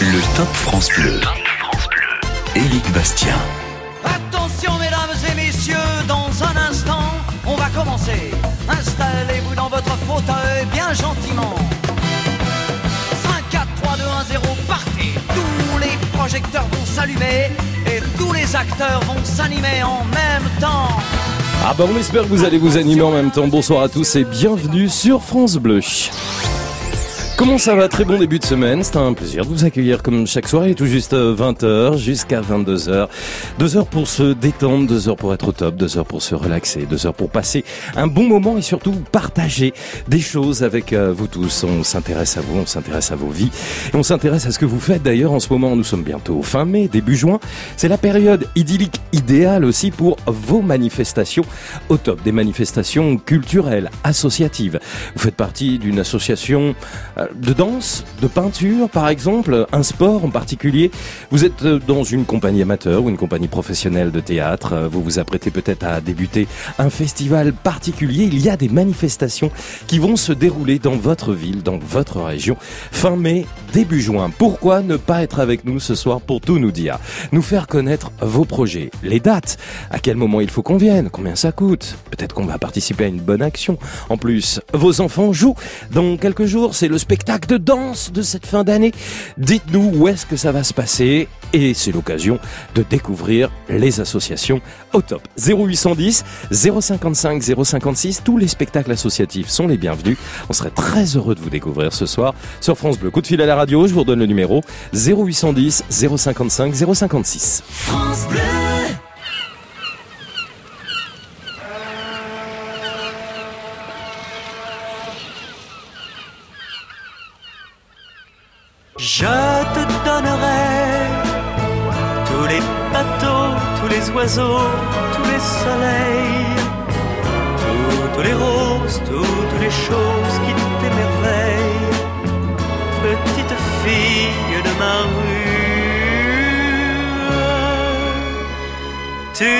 Le Top France Bleu. Éric Bastien. Attention mesdames et messieurs, dans un instant, on va commencer. Installez-vous dans votre fauteuil bien gentiment. 5, 4, 3, 2, 1, 0, partez. Tous les projecteurs vont s'allumer et tous les acteurs vont s'animer en même temps. Ah bah on espère que vous allez vous animer en même temps. Bonsoir à tous et bienvenue sur France Bleu. Comment ça va? Très bon début de semaine. C'est un plaisir de vous accueillir comme chaque soirée, tout juste 20h jusqu'à 22h. Deux heures pour se détendre, deux heures pour être au top, deux heures pour se relaxer, deux heures pour passer un bon moment et surtout partager des choses avec euh, vous tous. On s'intéresse à vous, on s'intéresse à vos vies et on s'intéresse à ce que vous faites. D'ailleurs, en ce moment, nous sommes bientôt fin mai, début juin. C'est la période idyllique idéale aussi pour vos manifestations au top. Des manifestations culturelles, associatives. Vous faites partie d'une association euh, de danse, de peinture par exemple, un sport en particulier. Vous êtes euh, dans une compagnie amateur ou une compagnie professionnelle de théâtre, euh, vous vous apprêtez peut-être à débuter un festival particulier. Il y a des manifestations qui vont se dérouler dans votre ville, dans votre région, fin mai, début juin. Pourquoi ne pas être avec nous ce soir pour tout nous dire? Nous faire connaître vos projets, les dates, à quel moment il faut qu'on vienne, combien ça coûte? Peut-être qu'on va participer à une bonne action. En plus, vos enfants jouent. Dans quelques jours, c'est le spectacle de danse de cette fin d'année. Dites-nous où est-ce que ça va se passer et c'est l'occasion de découvrir les associations au top. 0810 055 056, tous les spectacles associatifs sont les bienvenus. On serait très heureux de vous découvrir ce soir sur France Bleu. Coup de fil à la radio, je vous redonne le numéro 0810 055 056. France Bleu. Je te donnerai tous les bateaux, tous les oiseaux, tous les soleils, toutes les roses, toutes les choses qui t'émerveillent, petite fille de ma rue. Tu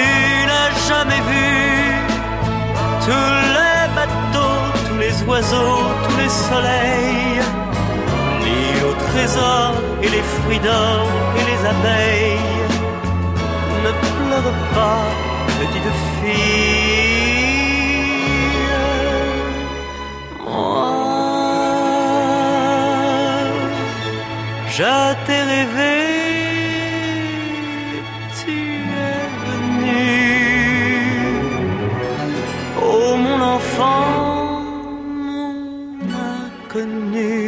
n'as jamais vu tous les bateaux, tous les oiseaux, tous les soleils et les fruits d'or et les abeilles. Ne pleure pas, petite fille. Moi, je rêvé. Tu es venu, oh mon enfant, mon inconnu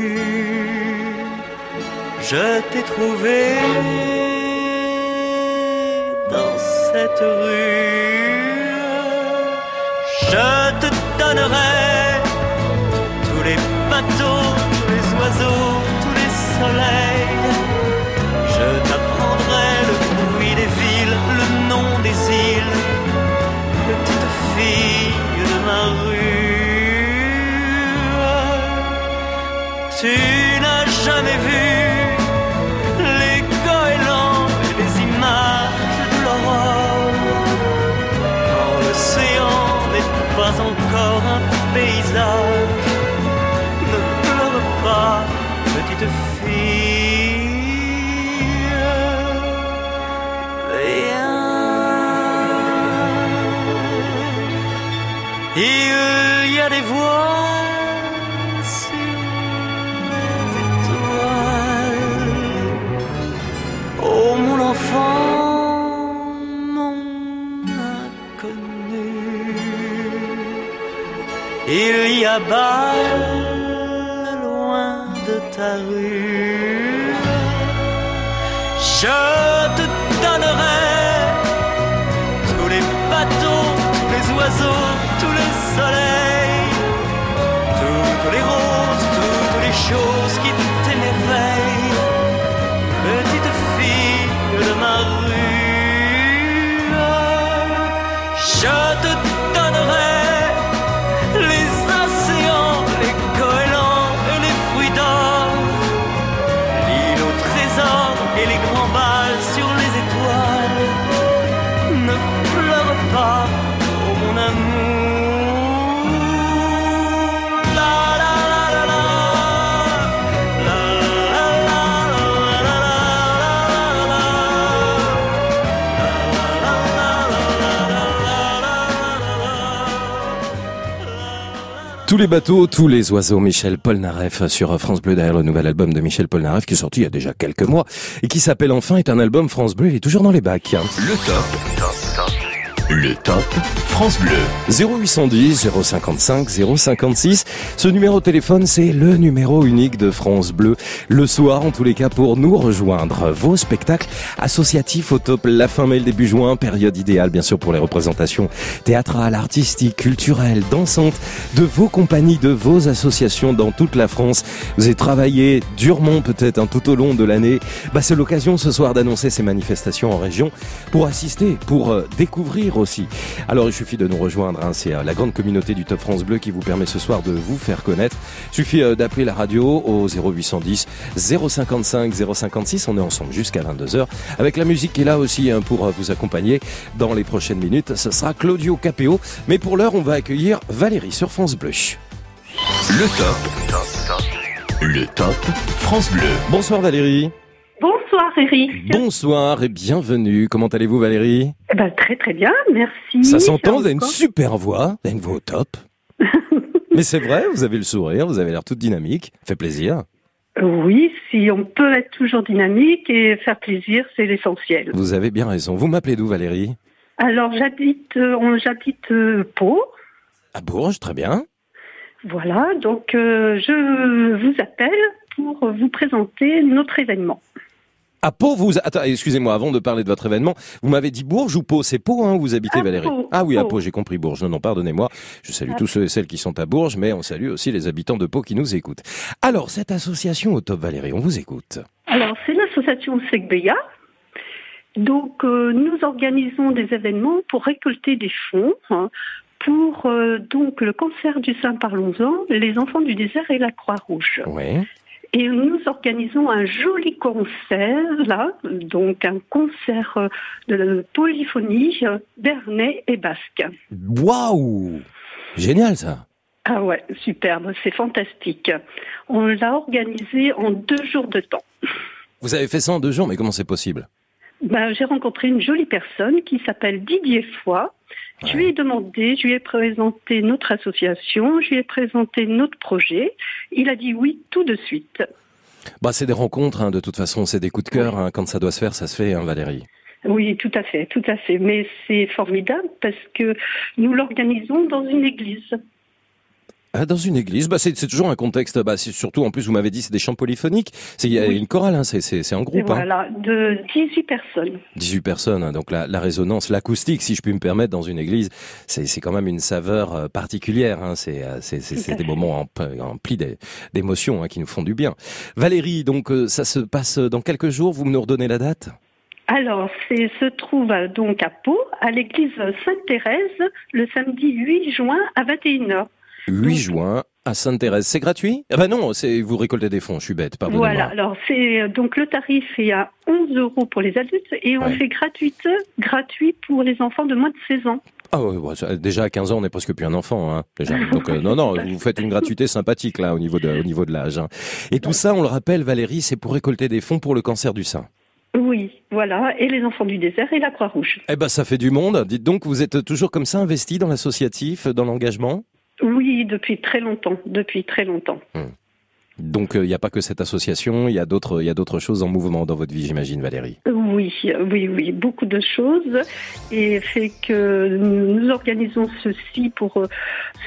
je t'ai trouvé dans cette rue. Je te donnerai tous les bateaux, tous les oiseaux, tous les soleils. Je t'apprendrai le bruit des villes, le nom des îles, petite fille de ma rue. Tu n'as jamais vu ta. Je Tous les bateaux, tous les oiseaux, Michel Polnareff sur France Bleu derrière le nouvel album de Michel Polnareff qui est sorti il y a déjà quelques mois et qui s'appelle Enfin est un album France Bleu, il est toujours dans les bacs. Top. Le top France Bleu. 0810 055 056. Ce numéro de téléphone, c'est le numéro unique de France Bleu. Le soir, en tous les cas, pour nous rejoindre. Vos spectacles associatifs au top. La fin mai, le début juin, période idéale, bien sûr, pour les représentations théâtrales, artistiques, culturelles, dansantes de vos compagnies, de vos associations dans toute la France. Vous avez travaillé durement, peut-être, hein, tout au long de l'année. Bah, c'est l'occasion ce soir d'annoncer ces manifestations en région pour assister, pour euh, découvrir aussi. Alors, il suffit de nous rejoindre. hein. C'est euh, la grande communauté du Top France Bleu qui vous permet ce soir de vous faire connaître. Il suffit euh, d'appeler la radio au 0810 055 056. On est ensemble jusqu'à 22h avec la musique qui est là aussi hein, pour euh, vous accompagner dans les prochaines minutes. Ce sera Claudio Capéo. Mais pour l'heure, on va accueillir Valérie sur France Bleu. Le top. Le top France Bleu. Bonsoir Valérie. Bonsoir Eric. Bonsoir et bienvenue. Comment allez-vous Valérie? Eh ben, très très bien, merci. Ça s'entend, vous avez une super voix. Vous avez une voix au top. Mais c'est vrai, vous avez le sourire, vous avez l'air toute dynamique. Fait plaisir. Oui, si on peut être toujours dynamique et faire plaisir, c'est l'essentiel. Vous avez bien raison. Vous m'appelez d'où Valérie? Alors j'habite, euh, j'habite euh, Pau. À Bourges, très bien. Voilà, donc euh, je vous appelle pour vous présenter notre événement. À Pau, vous... Attends, excusez-moi, avant de parler de votre événement, vous m'avez dit Bourges ou Pau C'est Pau, hein, où vous habitez À Valérie Pau, Ah oui, à Pau. Pau, j'ai compris Bourges. Non, non, pardonnez-moi. Je salue Ah. tous ceux et celles qui sont à Bourges, mais on salue aussi les habitants de Pau qui nous écoutent. Alors, cette association au top Valérie, on vous écoute. Alors c'est l'association Segbeya. Donc euh, nous organisons des événements pour récolter des fonds hein, pour euh, donc le cancer du sein, parlons-en, les enfants du désert et la Croix-Rouge. Oui. Et nous organisons un joli concert, là, donc un concert euh, de polyphonie euh, bernais et basque. Waouh Génial ça Ah ouais, superbe, c'est fantastique. On l'a organisé en deux jours de temps. Vous avez fait ça en deux jours, mais comment c'est possible? Ben, j'ai rencontré une jolie personne qui s'appelle Didier Foy. Je lui ai demandé, je lui ai présenté notre association, je lui ai présenté notre projet. Il a dit oui tout de suite. Bah, c'est des rencontres, hein, de toute façon, c'est des coups de cœur. hein. Quand ça doit se faire, ça se fait, hein, Valérie. Oui, tout à fait, tout à fait. Mais c'est formidable parce que nous l'organisons dans une église. Ah, dans une église, bah, c'est toujours un contexte. Bah, surtout, en plus, vous m'avez dit, c'est des chants polyphoniques. C'est il y a Oui. une chorale, hein, c'est un groupe. Hein. voilà, de 18 personnes. 18 personnes, hein, donc la, la résonance, l'acoustique, si je puis me permettre, dans une église, c'est quand même une saveur euh, particulière. Hein, c'est euh, des moments emplis emplis d'é- d'émotions hein, qui nous font du bien. Valérie, donc euh, ça se passe dans quelques jours. Vous me nous redonnez la date? Alors, c'est se trouve donc à Pau, à l'église Sainte-Thérèse, le samedi 8 juin à 21h. 8 Donc- juin à Sainte-Thérèse. C'est gratuit? Ah bah non, c'est vous récoltez des fonds. Je suis bête, pardonnez-moi. Voilà, alors c'est euh, donc le tarif est à 11 euros pour les adultes et on Ouais. fait gratuite, gratuit pour les enfants de moins de 16 ans. Ah ouais, déjà à 15 ans, on n'est presque plus un enfant, hein, déjà. Donc euh, non, non, vous faites une gratuité sympathique là au niveau de, au niveau de l'âge. hein. Et tout ça, on le rappelle, Valérie, c'est pour récolter des fonds pour le cancer du sein. Oui, voilà, et les enfants du désert et la Croix-Rouge. Eh ben, ça fait du monde. Dites donc, vous êtes toujours comme ça investi dans l'associatif, dans l'engagement? Oui, depuis très longtemps, depuis très longtemps. Donc, il n'y a pas que cette association, il y a d'autres, il y a d'autres choses en mouvement dans votre vie, j'imagine, Valérie. Oui, oui, oui, beaucoup de choses. Et fait que nous organisons ceci pour euh,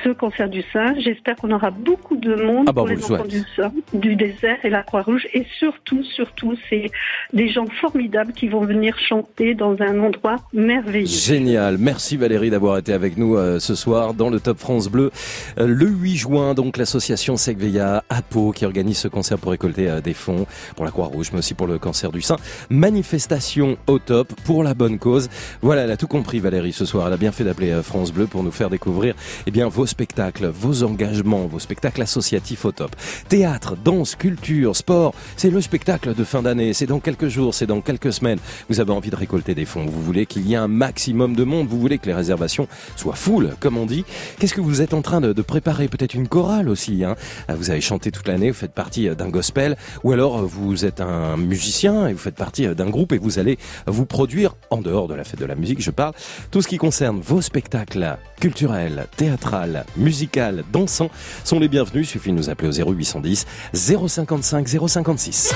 ce concert du sein. J'espère qu'on aura beaucoup de monde Ah bah, pour les le enfants du sein, du désert et la Croix-Rouge. Et surtout, surtout, c'est des gens formidables qui vont venir chanter dans un endroit merveilleux. Génial. Merci Valérie d'avoir été avec nous euh, ce soir dans le Top France Bleu. Euh, le 8 juin, donc, l'association Segveya à Pau qui organise ce concert pour récolter euh, des fonds pour la Croix-Rouge, mais aussi pour le cancer du sein. Manifestation au top pour la bonne cause. Voilà, elle a tout compris Valérie ce soir. Elle a bien fait d'appeler euh, France Bleu pour nous faire découvrir eh bien, vos spectacles, vos engagements, vos spectacles associatifs au top. Théâtre, danse, culture, sport, c'est le spectacle de fin d'année. C'est dans quelques jours, c'est dans quelques semaines. Vous avez envie de récolter des fonds. Vous voulez qu'il y ait un maximum de monde. Vous voulez que les réservations soient full, comme on dit. Qu'est-ce que vous êtes en train de, de préparer? Peut-être une chorale aussi. Hein Ah, vous avez chanté toute l'année vous faites partie d'un gospel, ou alors vous êtes un musicien et vous faites partie d'un groupe et vous allez vous produire, en dehors de la fête de la musique, je parle, tout ce qui concerne vos spectacles culturels, théâtrales, musicales, dansants sont les bienvenus. Il suffit de nous appeler au 0810 055 056.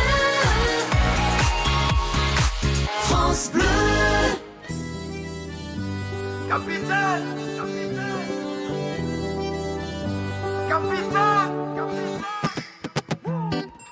France Bleu.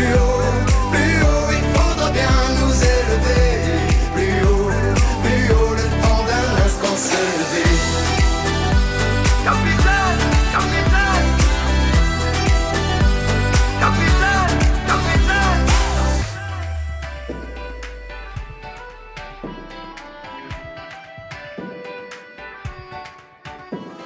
Plus haut, plus haut, il faudra bien nous élever. Plus haut, plus haut, le temps d'un instant se lever. Capitaine, capitaine, capitaine, capitaine.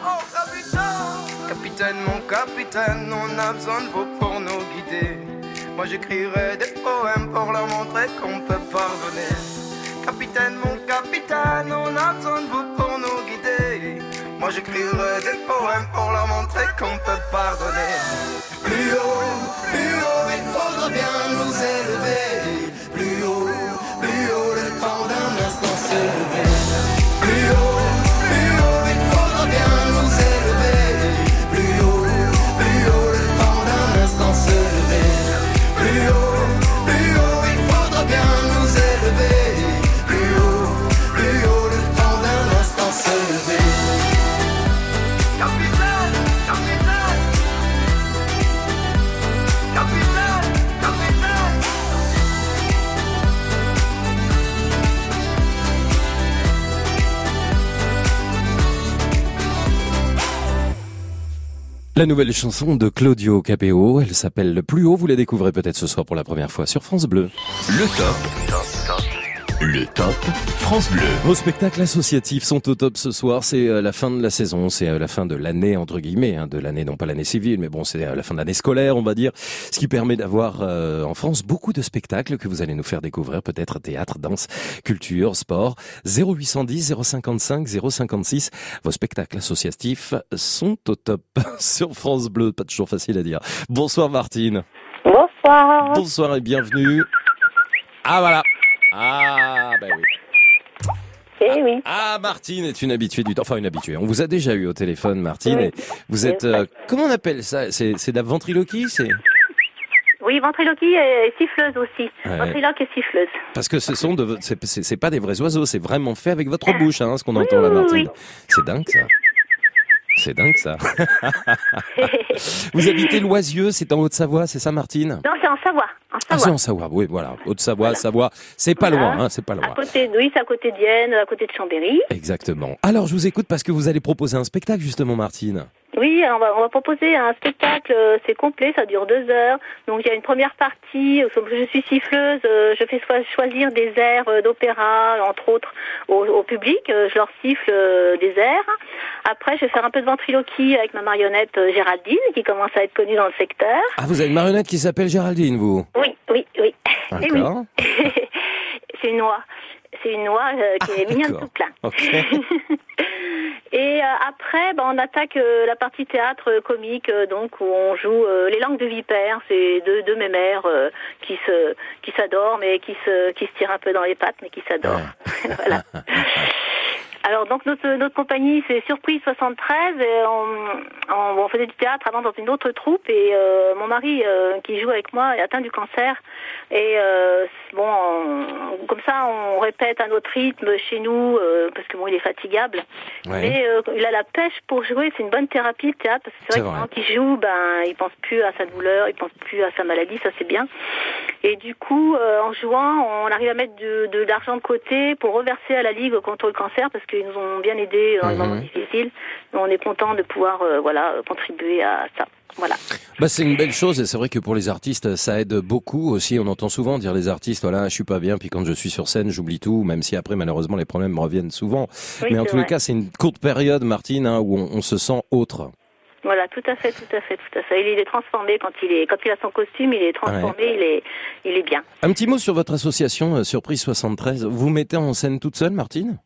Oh, capitaine Capitaine, mon capitaine, on a besoin de vous pour nous guider. Moi j'écrirai des poèmes pour leur montrer qu'on peut pardonner. Capitaine, mon capitaine, on a besoin de vous pour nous guider. Moi j'écrirai des poèmes pour leur montrer qu'on peut pardonner. Plus haut, plus haut, il faudra bien nous élever. Plus haut, plus haut, le temps d'un instant se lever. Plus La nouvelle chanson de Claudio Capéo, elle s'appelle Le Plus Haut, vous la découvrez peut-être ce soir pour la première fois sur France Bleu. Le top. Le top France Bleu. Vos spectacles associatifs sont au top ce soir, c'est euh, la fin de la saison, c'est euh, la fin de l'année entre guillemets, hein, de l'année non pas l'année civile, mais bon c'est euh, la fin de l'année scolaire on va dire, ce qui permet d'avoir euh, en France beaucoup de spectacles que vous allez nous faire découvrir, peut-être théâtre, danse, culture, sport. 0810 055 056, vos spectacles associatifs sont au top sur France Bleu, pas toujours facile à dire. Bonsoir Martine. Bonsoir. Bonsoir et bienvenue. Ah voilà. Ah ben oui. Eh oui. Ah, Martine est une habituée du temps. Enfin, une habituée. On vous a déjà eu au téléphone, Martine. Oui. Et vous êtes. euh, comment on appelle ça? C'est c'est de la ventriloquie C'est? Oui, ventriloquie et siffleuse aussi. Ouais. Ventriloque et siffleuse. parce que ce sont de. C'est pas des vrais oiseaux. C'est vraiment fait avec votre bouche, hein, ce qu'on entend là, Martine. oui. C'est dingue ça. C'est dingue ça. vous habitez Loisieux, c'est en Haute-Savoie, c'est ça, Martine? Non, c'est en Savoie. En Ah, c'est Savoie. en Savoie. Oui, voilà. Haute-Savoie, Savoie. C'est pas Voilà. loin, hein, c'est pas à loin. côté, oui, c'est à côté de Vienne, à côté de Chambéry. Exactement. Alors, je vous écoute parce que vous allez proposer un spectacle, justement, Martine. Oui, on va, on va proposer un spectacle, euh, c'est complet, ça dure deux heures. Donc il y a une première partie, euh, je suis siffleuse, euh, je fais choisir des airs d'opéra, entre autres, au, au public. Je leur siffle des airs. Après, je vais faire un peu de ventriloquie avec ma marionnette Géraldine, qui commence à être connue dans le secteur. Ah, vous avez une marionnette qui s'appelle Géraldine, vous? Oui, oui, oui. Oui. D'accord. c'est une noix. C'est une noix euh, qui est mignonne tout plein. Ok. Et euh, après, ben, on attaque euh, la partie théâtre euh, comique, euh, donc où on joue euh, les langues de vipère. C'est deux, deux mémères euh, qui se qui s'adorent, mais qui se qui se tirent un peu dans les pattes, mais qui s'adorent. voilà. Alors donc notre notre compagnie c'est Surprise 73 et on, on, on faisait du théâtre avant dans une autre troupe et euh, mon mari euh, qui joue avec moi est atteint du cancer. Et euh, bon on- comme ça on répète à notre rythme chez nous euh, parce que bon il est fatigable. Ouais. mais euh, il a la pêche pour jouer c'est une bonne thérapie le théâtre parce que c'est vrai que quand il joue ben il pense plus à sa douleur il pense plus à sa maladie ça c'est bien. Et du coup euh, en jouant on arrive à mettre de, de l'argent de côté pour reverser à la ligue contre le cancer parce qu'ils nous ont bien aidés dans les Mhm. moments difficiles on est content de pouvoir euh, voilà contribuer à ça voilà Bah, c'est une belle chose et c'est vrai que pour les artistes, ça aide beaucoup aussi. On entend souvent dire les artistes, voilà, je suis pas bien, puis quand je suis sur scène, j'oublie tout, même si après, malheureusement, les problèmes me reviennent souvent. Oui, Mais en tous les cas, c'est une courte période, Martine, hein, où on, on se sent autre. Voilà, tout à fait, tout à fait, tout à fait. Il est transformé quand il est, quand il a son costume, il est transformé, il est, il est bien. Un petit mot sur votre association euh, Surprise 73. Vous mettez en scène toute seule, Martine?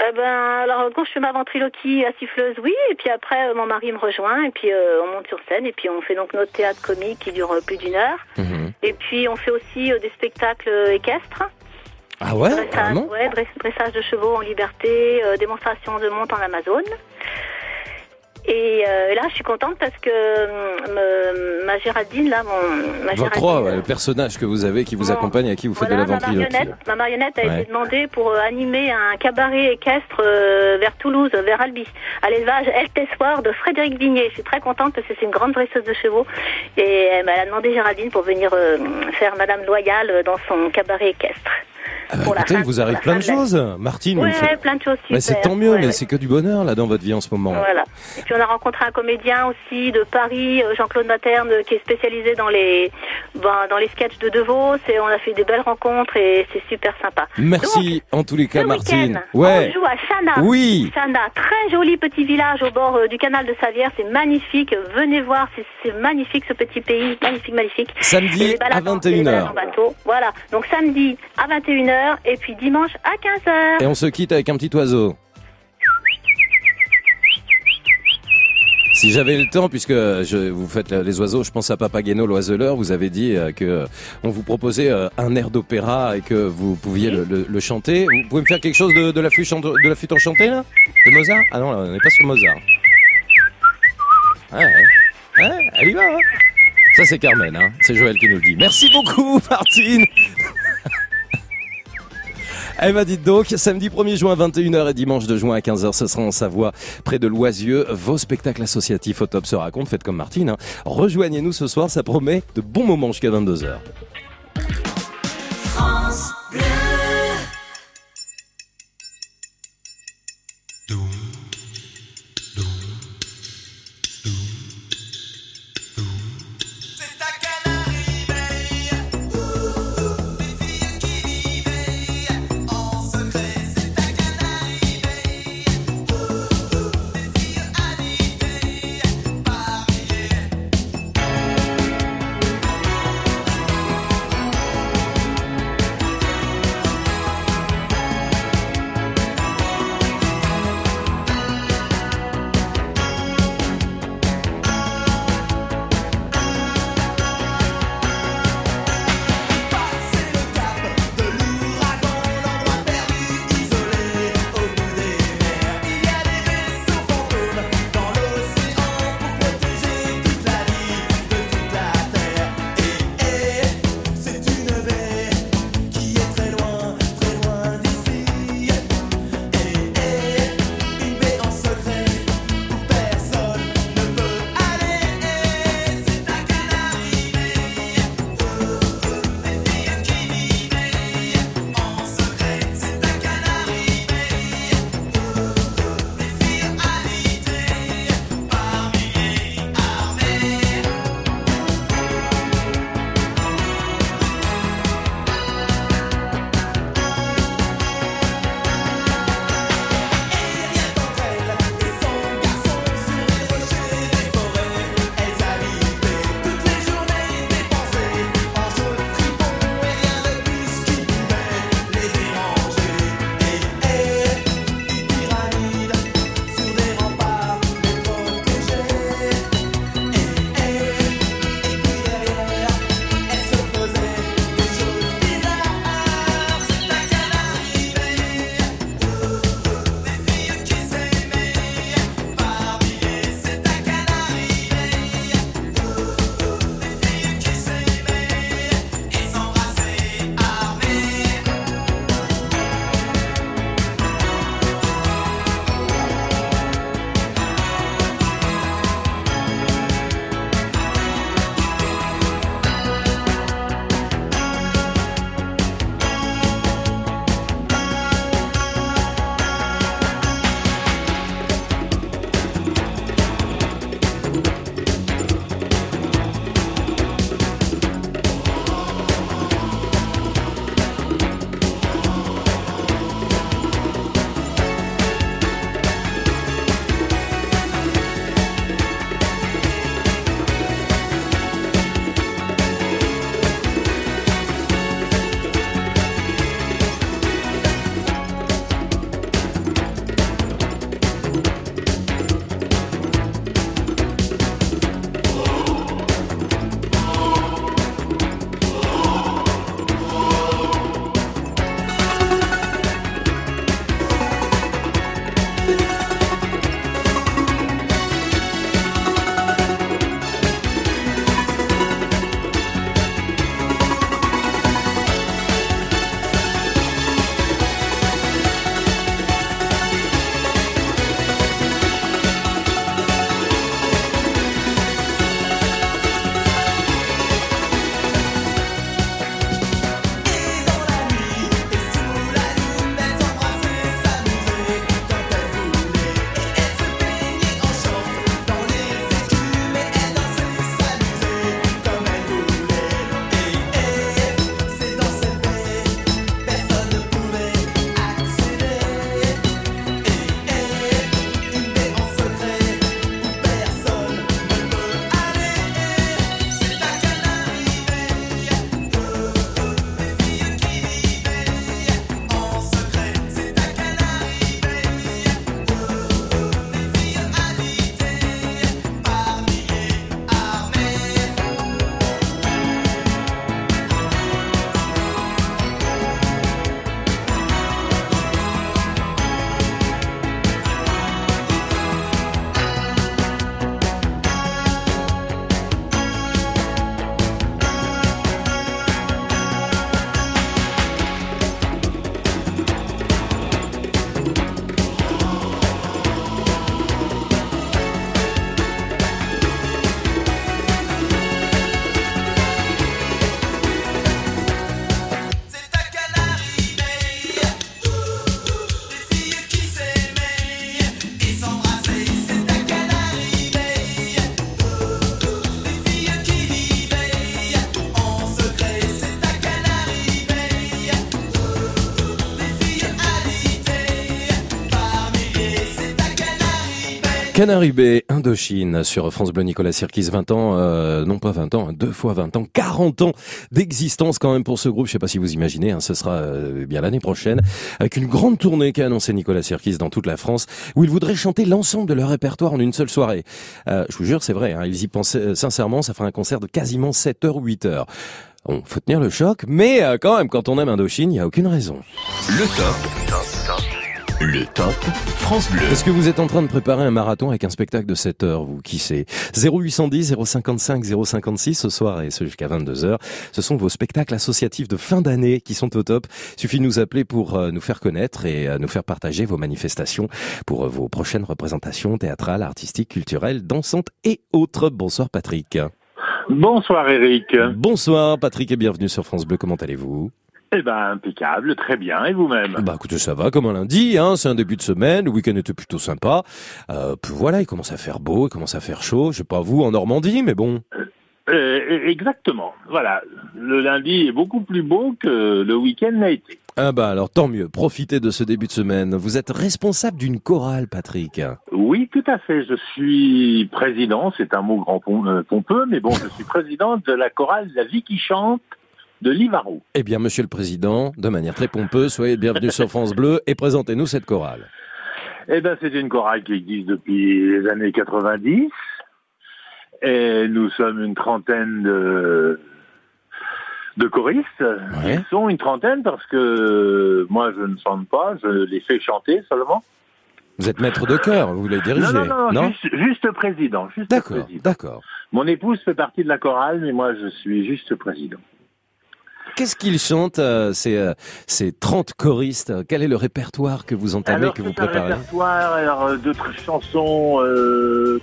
Euh, ben, alors quand je fais ma ventriloquie à siffleuse, oui, et puis après euh, mon mari me rejoint, et puis euh, on monte sur scène, et puis on fait donc notre théâtre comique qui dure euh, plus d'une heure, Mhm. et puis on fait aussi des spectacles équestres, Ah ouais, dressage, ouais, dressage de chevaux en liberté, démonstration de monte en Amazone. Et euh, là, je suis contente parce que euh, me- ma Géraldine, là, mon, ma Votre Géraldine, roi, le personnage que vous avez qui vous accompagne, à qui vous faites Voilà, de la ma marionnette, ma marionnette a Ouais. été demandée pour euh, animer un cabaret équestre euh, vers Toulouse, vers Albi, à l'élevage El Tessoir de Frédéric Vignier. Je suis très contente parce que c'est une grande dresseuse de chevaux et elle m'a demandé Géraldine pour venir euh, faire Madame Loyale dans son cabaret équestre. Ah bah, pour la écoutez, fin- il vous arrive plein de choses. Martine, Ouais, faites... plein de choses super. Mais c'est tant mieux, Ouais, mais ouais. c'est que du bonheur là dans votre vie en ce moment. Voilà. Et puis on a rencontré un comédien aussi de Paris, euh, Jean-Claude Materne, qui est spécialisé dans les ben, dans les sketchs de De Vos. Et on a fait des belles rencontres et c'est super sympa. Merci en tous les cas, Martine. Ouais. on joue à Chana. Oui. Chana, très joli petit village au bord euh, du canal de Savière. C'est magnifique. Venez voir, c'est- magnifique ce petit pays. Magnifique, magnifique. Samedi à balades en- les balades 21h. en bateau. Voilà. Donc samedi à 21h et puis dimanche à 15h. Et on se quitte avec un petit oiseau. Si j'avais le temps, puisque vous faites les oiseaux, je pense à Papageno l'oiseleur, vous avez dit euh, que euh, on vous proposait euh, un air d'opéra et que vous pouviez le, chanter. Vous pouvez me faire quelque chose de, la, flûte enchantée là? De Mozart? Ah non, là, on n'est pas sur Mozart. Ouais, ouais. Ouais, elle y va. hein. Ça c'est Carmen, hein. c'est Joël qui nous le dit. Merci beaucoup Martine Eh ben dites donc, samedi 1er juin à 21h et dimanche 2 juin à 15h, ce sera en Savoie, près de Loisieux. Vos spectacles associatifs au top se racontent, faites comme Martine. hein. Rejoignez-nous ce soir, ça promet de bons moments jusqu'à 22h. C'est Canary Bay, Indochine, sur France Bleu Nicolas Sirkis, 20 ans, euh, non pas 20 ans, hein, deux fois 20 ans, 40 ans d'existence quand même pour ce groupe. Je sais pas si vous imaginez, hein, ce sera euh, bien l'année prochaine, avec une grande tournée qu'a annoncé Nicolas Sirkis dans toute la France, où il voudrait chanter l'ensemble de leur répertoire en une seule soirée. Euh, je vous jure, c'est vrai, hein, ils y pensaient euh, sincèrement, ça fera un concert de quasiment 7 heures ou 8 heures. Bon, faut tenir le choc, mais euh, quand même, quand on aime Indochine, il n'y a aucune raison. Le top. Le top France Bleu. Est-ce que vous êtes en train de préparer un marathon avec un spectacle de 7 heures, vous Qui sait? 0810 055 056 ce soir et ce jusqu'à 22 heures. Ce sont vos spectacles associatifs de fin d'année qui sont au top. Suffit de nous appeler pour euh, nous faire connaître et euh, nous faire partager vos manifestations pour euh, vos prochaines représentations théâtrales, artistiques, culturelles, dansantes et autres. Bonsoir Patrick. Bonsoir Eric. Bonsoir Patrick et bienvenue sur France Bleu. Comment allez-vous? Eh ben impeccable, très bien. Et vous-même Bah écoutez, ça va comme un lundi, hein, c'est un début de semaine, le week-end était plutôt sympa. Euh, puis voilà, il commence à faire beau, il commence à faire chaud, je sais pas vous en Normandie, mais bon. Euh, Exactement. Voilà, le lundi est beaucoup plus beau que le week-end n'a été. Ah bah alors tant mieux, profitez de ce début de semaine. Vous êtes responsable d'une chorale, Patrick. Oui, tout à fait. Je suis président. C'est un mot grand pom- euh, pompeux, mais bon, je suis président de la chorale La Vie qui chante de Livarot. Eh bien, monsieur le président, de manière très pompeuse, soyez le bienvenu sur France Bleu et présentez-nous cette chorale. Eh ben, c'est une chorale qui existe depuis les années 90. Et nous sommes une trentaine de, de choristes. Ouais. Ils sont une trentaine parce que moi, je ne chante pas, je les fais chanter seulement. Vous êtes maître de chœur, vous voulez diriger non, non, non, Juste, juste président. Juste D'accord, président. d'accord. Mon épouse fait partie de la chorale, mais moi, je suis juste président. Qu'est-ce qu'ils chantent, euh, ces, euh, ces 30 choristes? Quel est le répertoire que vous entamez, Alors, que vous c'est un préparez? répertoire euh, de tr- chansons euh,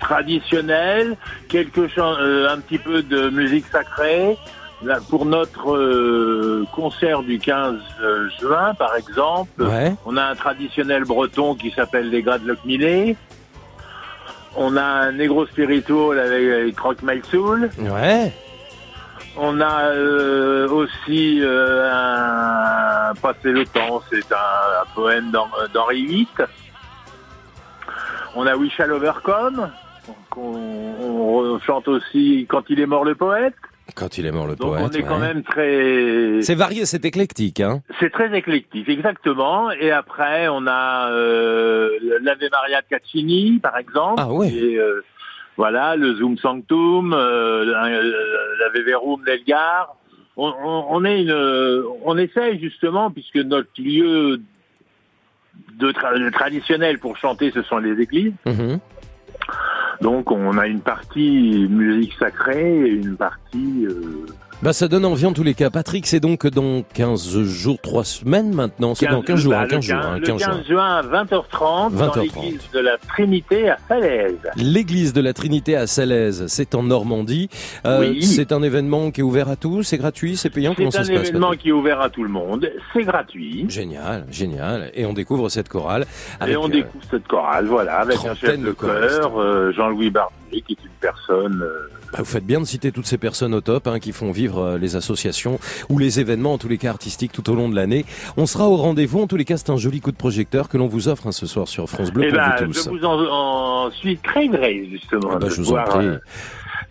traditionnelles, quelques un petit peu de musique sacrée. Là, pour notre concert du 15 juin, par exemple, Ouais, on a un traditionnel breton qui s'appelle les Grades Locminé. On a un négro spiritual avec, avec Croque Malsoul. ouais. On a euh, aussi euh, un Passer le temps, c'est un, un poème d'Hen- d'Henri VIII. On a We Shall Overcome. On, on chante aussi Quand il est mort le poète. Quand il est mort le Donc poète. on est quand même très... C'est varié, c'est éclectique, hein C'est très éclectique, exactement. Et après, on a euh, l'Ave Maria de Caccini, par exemple. Ah. Et, euh, voilà, le Zoom Sanctum, euh, l'Ave Verum d'Elgar. On, on, on est une, on essaye justement, puisque notre lieu de tra- de traditionnel pour chanter, ce sont les églises. Mhm. Donc, on a une partie musique sacrée et une partie euh, Bah ça donne envie en tous les cas. Patrick, c'est donc dans 15 jours, 3 semaines maintenant. C'est dans 15 jours, bah, hein, le 15 jours, hein, le 15 jours. 15 juin à 20h30 dans 20h30. l'église de la Trinité à Falaise. L'église de la Trinité à Salaise, c'est en Normandie. Euh, Oui. C'est un événement qui est ouvert à tous, c'est gratuit, c'est payant. Comment C'est ça un se passe événement Patrick qui est ouvert à tout le monde. C'est gratuit. Génial, génial. Et on découvre cette chorale. Avec, et on euh, découvre cette chorale, voilà, avec un chef de chœur, euh, Jean-Louis Barbier, qui est une personne... euh, bah, vous faites bien de citer toutes ces personnes au top hein, qui font vivre euh, les associations ou les événements, en tous les cas artistiques, tout au long de l'année. On sera au rendez-vous. En tous les cas, c'est un joli coup de projecteur que l'on vous offre hein, ce soir sur France Bleu eh pour ben, vous tous. je vous en, en suis très gré, justement. Ah bah, de je vous en prie.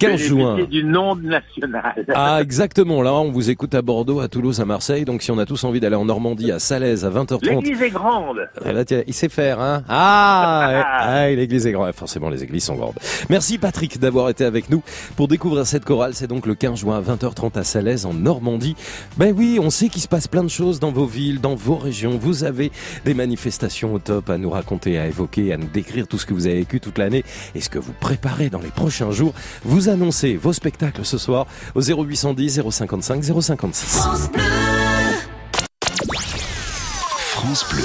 Euh, 15 juin. bénéficier du nom national. Ah exactement, là on vous écoute à Bordeaux, à Toulouse, à Marseille, donc si on a tous envie d'aller en Normandie, à Salaise, à 20h30, L'église est grande. Là, tiens, il sait faire, hein Ah, ah l'église est grande. Forcément, les églises sont grandes. Merci Patrick d'avoir été avec nous pour découvrir cette chorale. C'est donc le 15 juin à 20h30 à Salaise, en Normandie. Ben oui, on sait qu'il se passe plein de choses dans vos villes, dans vos régions. Vous avez des manifestations au top à nous raconter, à évoquer, à nous décrire tout ce que vous avez vécu toute l'année et ce que vous préparez dans les prochains jours. Vous annoncez vos spectacles ce soir au 0810 055 056. France Bleu.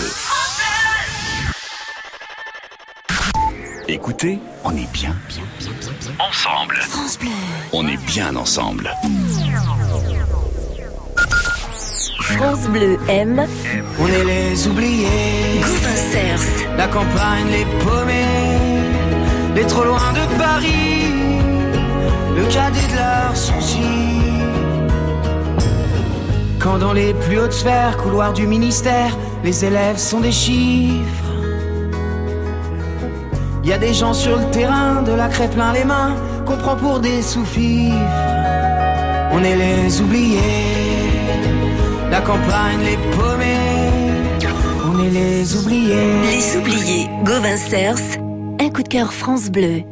Écoutez, on est bien, bien, bien, bien, bien ensemble. On est bien ensemble. France Bleu aime On est les oubliés, la campagne, les paumés, les trop loin de Paris, le cadet de leurs soucis. Quand dans les plus hautes sphères, couloirs du ministère, les élèves sont des chiffres. Y a des gens sur le terrain, de la crêpe plein les mains, qu'on prend pour des sous On est les oubliés, la campagne, les paumés. On est les oubliés. Les oubliés, Gauvin Cers, un coup de cœur France Bleu.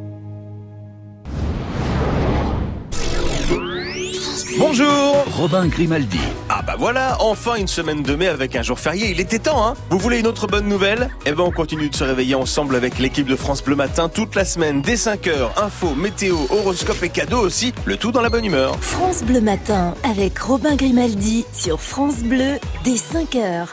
Bonjour Robin Grimaldi. Ah bah voilà, enfin une semaine de mai avec un jour férié, il était temps hein Vous voulez une autre bonne nouvelle? Eh ben on continue de se réveiller ensemble avec l'équipe de France Bleu Matin toute la semaine dès 5h, info, météo, horoscope et cadeaux aussi, le tout dans la bonne humeur. France Bleu Matin avec Robin Grimaldi sur France Bleu dès 5h.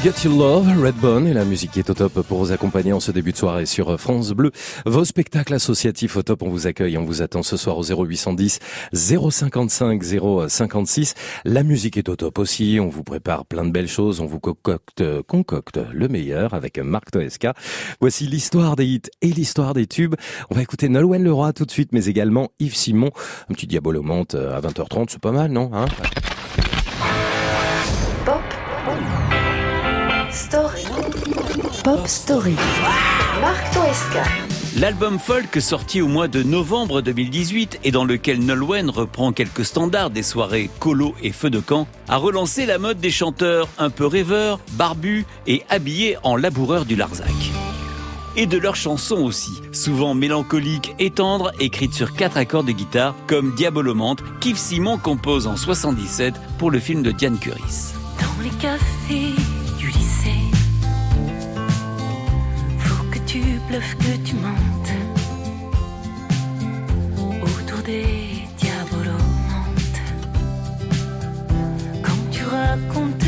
Get Your Love, Redbone et la musique est au top pour vous accompagner en ce début de soirée sur France Bleu. Vos spectacles associatifs au top, on vous accueille, on vous attend ce soir au 0810 055 056. La musique est au top aussi, on vous prépare plein de belles choses, on vous concocte, concocte le meilleur avec Marc Toesca. Voici l'histoire des hits et l'histoire des tubes. On va écouter Nolwenn Leroy tout de suite, mais également Yves Simon. Un petit diabolomante à 20h30, c'est pas mal, non hein? Pop Story. Marc Toesca. L'album folk sorti au mois de novembre 2018 et dans lequel Nolwenn reprend quelques standards des soirées colo et feu de camp a relancé la mode des chanteurs un peu rêveurs, barbus et habillés en laboureurs du Larzac. et de leurs chansons aussi, souvent mélancoliques et tendres, écrites sur quatre accords de guitare, comme Diabolomante, qu'Yves Simon compose en 77 pour le film de Diane Curis. Dans les cafés bluffes, que tu montes autour des Quand tu racontes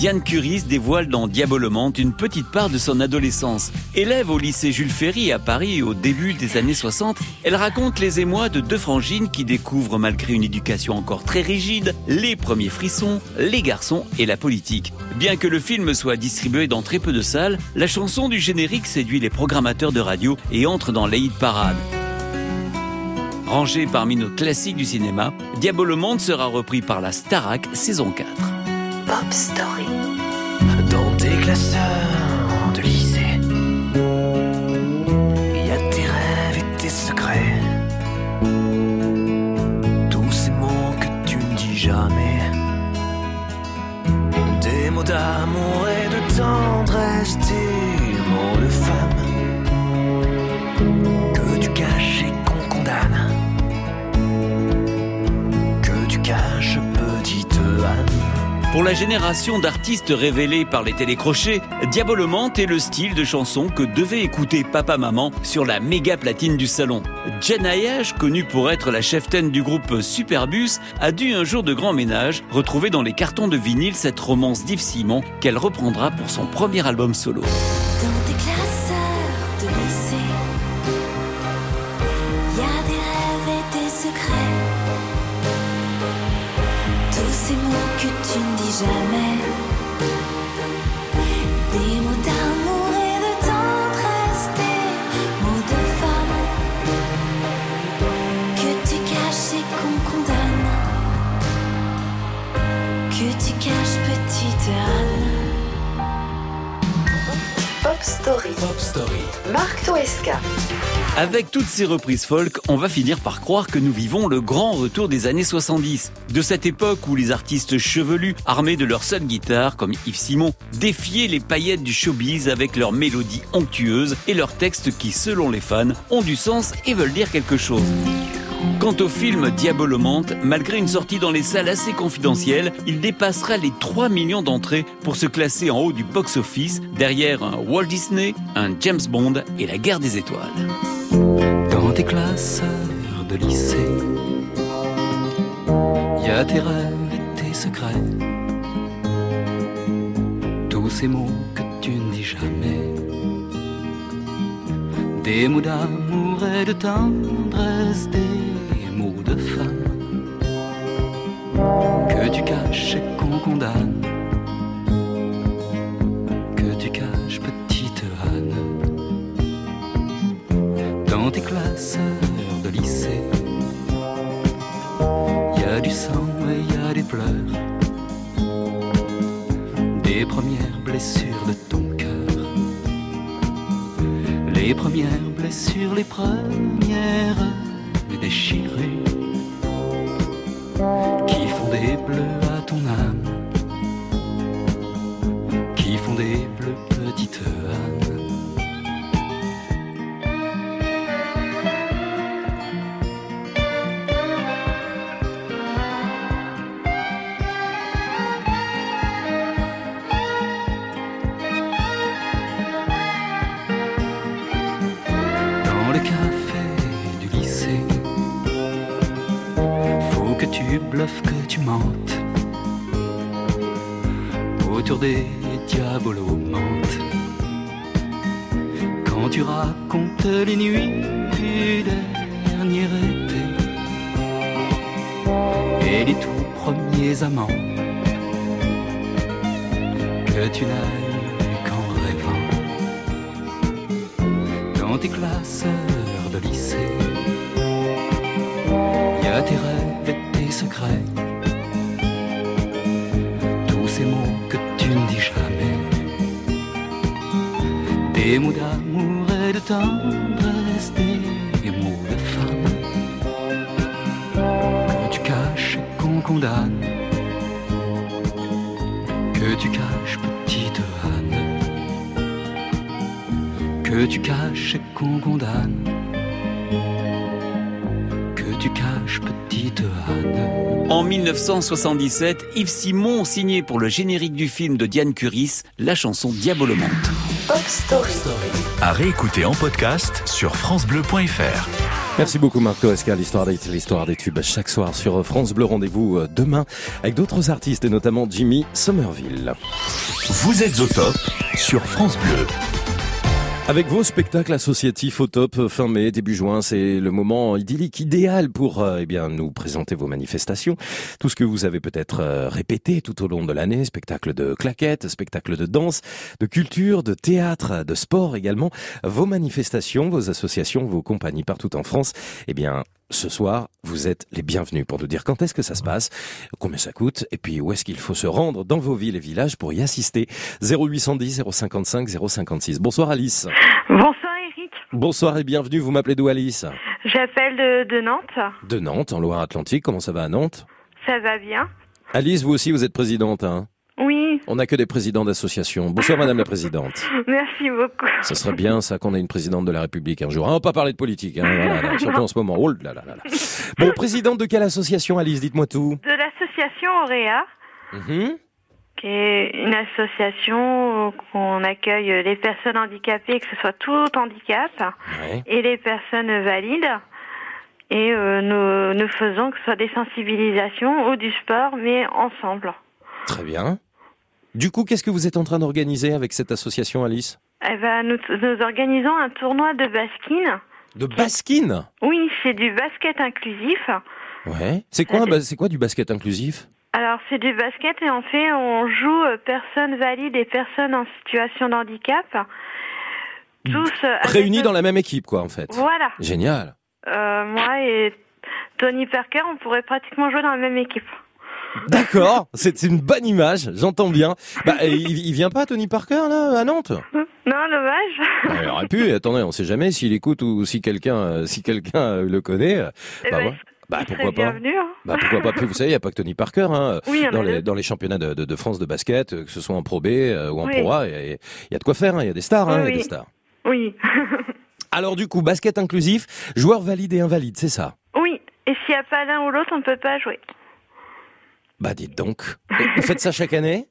Diane Curis dévoile dans Diabolomante une petite part de son adolescence. Élève au lycée Jules Ferry à Paris au début des années 60, elle raconte les émois de deux frangines qui découvrent, malgré une éducation encore très rigide, les premiers frissons, les garçons et la politique. Bien que le film soit distribué dans très peu de salles, la chanson du générique séduit les programmateurs de radio et entre dans les hit parades. Rangé parmi nos classiques du cinéma, Diabolomante sera repris par la Starac saison 4. Pop. Dans tes classeurs de lycée, il y a tes rêves et tes secrets. Tous ces mots que tu ne dis jamais. Des mots d'amour et de tendresse, Pour la génération d'artistes révélés par les télécrochets, Diabolomante est le style de chanson que devait écouter papa-maman sur la méga platine du salon. Jen Ayash, connue pour être la cheftaine du groupe Superbus, a dû un jour de grand ménage retrouver dans les cartons de vinyle cette romance d'Yves Simon qu'elle reprendra pour son premier album solo. Story. Pop Story. Marc Toesca. Avec toutes ces reprises folk, on va finir par croire que nous vivons le grand retour des années 70. De cette époque où les artistes chevelus, armés de leur seule guitare, comme Yves Simon, défiaient les paillettes du showbiz avec leurs mélodies onctueuses et leurs textes qui, selon les fans, ont du sens et veulent dire quelque chose. Quant au film Diabolomante, malgré une sortie dans les salles assez confidentielle, il dépassera les 3 millions d'entrées pour se classer en haut du box-office, derrière un Walt Disney, un James Bond et la guerre des étoiles. Dans tes classeurs de lycée, y a tes rêves et tes secrets. Tous ces mots que tu ne dis jamais. Des mots d'amour et de tendresse, des que tu caches et qu'on condamne. Que tu caches, petite Anne dans tes classeurs de lycée. Y a du sang et y a des pleurs, des premières blessures de ton cœur, les premières blessures, les premières déchirures font 1977, Yves Simon signait pour le générique du film de Diane Curis la chanson Diabolomante. Pop Story. À réécouter en podcast sur FranceBleu.fr. Merci beaucoup Marc Toesca, l'histoire des, l'histoire des tubes chaque soir sur France Bleu. Rendez-vous euh, demain avec d'autres artistes et notamment Jimmy Somerville. Vous êtes au top sur France Bleu. Avec vos spectacles associatifs au top euh, fin mai, début juin, c'est le moment idyllique, idéal pour euh, eh bien nous présenter vos manifestations. Tout ce que vous avez peut-être euh, répété tout au long de l'année, spectacles de claquettes, spectacles de danse, de culture, de théâtre, de sport également. Vos manifestations, vos associations, vos compagnies partout en France. Eh bien, ce soir, vous êtes les bienvenus pour nous dire quand est-ce que ça se passe, combien ça coûte, et puis où est-ce qu'il faut se rendre dans vos villes et villages pour y assister. 0810 055 056. Bonsoir Alice. Bonsoir Eric, Bonsoir et bienvenue. Vous m'appelez d'où Alice? J'appelle de, de Nantes. De Nantes, en Loire-Atlantique. Comment ça va à Nantes? Ça va bien Alice, vous aussi, vous êtes présidente. Hein? Oui, On n'a que des présidents d'associations. Bonsoir Madame la Présidente. merci beaucoup. Ça serait bien ça qu'on ait une présidente de la République un jour. Ah, on va pas parler de politique, hein, voilà, là, surtout en ce moment. Oh là là là là. Bon, présidente de quelle association Alice? Dites-moi tout. De l'association Auréa, Mhm. qui est une association où on accueille les personnes handicapées, que ce soit tout handicap, Ouais. et les personnes valides. Et euh, nous, nous faisons que ce soit des sensibilisations ou du sport, mais ensemble. Très bien. Du coup, qu'est-ce que vous êtes en train d'organiser avec cette association Alice Eh ben, nous, nous organisons un tournoi de baskin. De baskin Oui, c'est du basket inclusif. Ouais. C'est quoi, bah, c'est quoi du basket inclusif Alors c'est du basket et en fait on joue euh, personnes valides et personnes en situation de handicap. Tous euh, avec Réunis dans la même équipe, quoi, en fait. Voilà. Génial. Euh, moi et Tony Parker, on pourrait pratiquement jouer dans la même équipe. D'accord, c'est une bonne image, j'entends bien. Bah, et il, il vient pas Tony Parker là à Nantes? Non, dommage. Bah, Il aurait pu. Attendez, on sait jamais s'il écoute ou si quelqu'un, si quelqu'un le connaît. euh, Eh bah, ben, ouais. Bah, il pourquoi serait pas hein. Bah pourquoi pas Puis Vous savez, il y a pas que Tony Parker. Hein. Oui, dans les dans les championnats de, de, de France de basket, que ce soit en Pro B euh, ou en Oui. Pro A, il y, a- il y a de quoi faire. hein. Il y a des stars. hein, Oui, y a des stars. Oui. Alors du coup, basket inclusif, joueurs valides et invalides, c'est ça? Oui. Et s'il n'y a pas l'un ou l'autre, on ne peut pas jouer. Bah dites donc. Vous faites ça chaque année?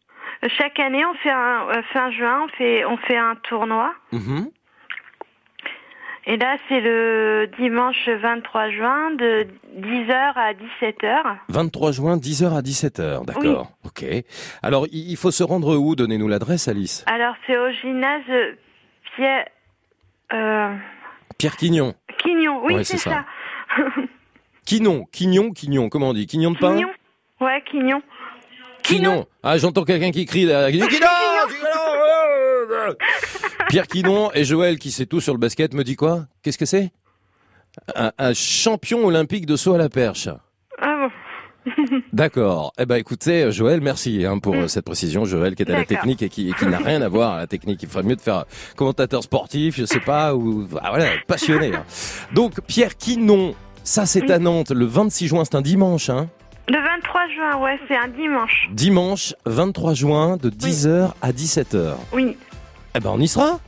Chaque année, on fait un euh, fin juin, on fait on fait un tournoi. Mhm. Et là, c'est le dimanche 23 juin de 10h à 17h. 23 juin, 10h à 17h, d'accord. Ok. Alors, il faut se rendre où? Donnez-nous l'adresse, Alice. Alors, c'est au gymnase Pierre euh, Pierre Quignon. Quignon. Oui, Ouais, c'est c'est ça. Quignon, Quignon, Quignon, comment on dit? Quignon de pain? Quignon. Ouais, Quignon. Quignon. Ah, j'entends quelqu'un qui crie là. Quignon, Quignon, Quignon Pierre Quinon et Joël, qui sait tout sur le basket, me dit quoi? Qu'est-ce que c'est? Un, un champion olympique de saut à la perche. Ah bon. D'accord. Eh ben, écoutez, Joël, merci hein, pour euh, cette précision. Joël, qui est à la technique et qui, qui n'a rien à voir à la technique. Il ferait mieux de faire commentateur sportif, je sais pas, ou ah, voilà, passionné. hein. Donc, Pierre Quinon, ça c'est à Nantes, le 26 juin, c'est un dimanche. Hein. Le 23 juin, ouais, c'est un dimanche. Dimanche 23 juin, de 10h à 17h. Oui. Eh ben, on y sera.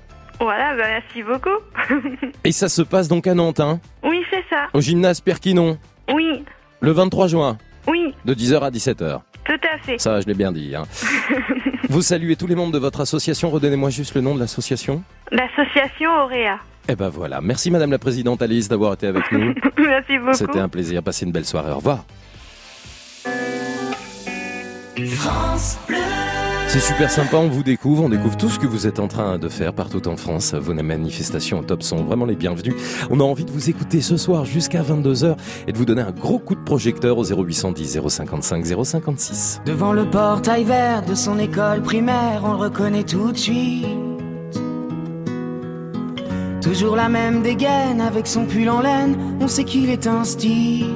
Voilà, bah, merci beaucoup. Et ça se passe donc à Nantes, hein, oui, c'est ça. au gymnase Pierre Quinon, Oui, le 23 juin, oui, de 10h à 17h. tout à fait. Ça, je l'ai bien dit. Hein. Vous saluez tous les membres de votre association. Redonnez-moi juste le nom de l'association. L'association Auréa. Eh ben voilà. Merci Madame la Présidente Alice d'avoir été avec nous. merci beaucoup. C'était un plaisir. Passez une belle soirée. Au revoir. C'est super sympa, on vous découvre, on découvre tout ce que vous êtes en train de faire partout en France. Vos manifestations au top sont vraiment les bienvenues. On a envie de vous écouter ce soir jusqu'à 22h et de vous donner un gros coup de projecteur au 0810 055 056. Devant le portail vert de son école primaire, on le reconnaît tout de suite. Toujours la même dégaine avec son pull en laine, on sait qu'il est un style.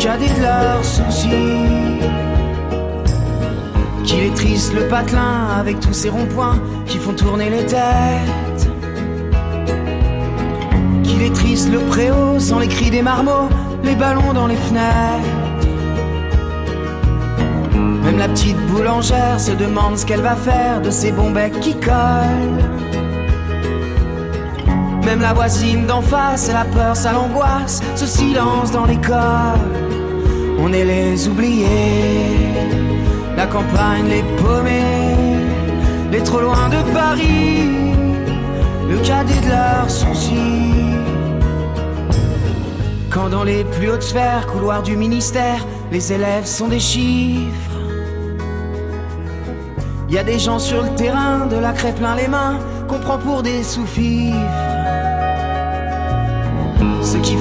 cadet de leurs soucis. Qu'il est triste le patelin avec tous ces ronds-points qui font tourner les têtes. Qu'il est triste le préau sans les cris des marmots, les ballons dans les fenêtres. Même la petite boulangère se demande ce qu'elle va faire de ces bons becs qui collent. Même la voisine d'en face, et la peur, ça l'angoisse, ce silence dans l'école. On est les oubliés, la campagne, les paumés, les trop loin de Paris, le cadet de leurs soucis. Quand dans les plus hautes sphères, couloirs du ministère, les élèves sont des chiffres. Y a des gens sur le terrain, de la craie plein les mains, qu'on prend pour des sous-fifres.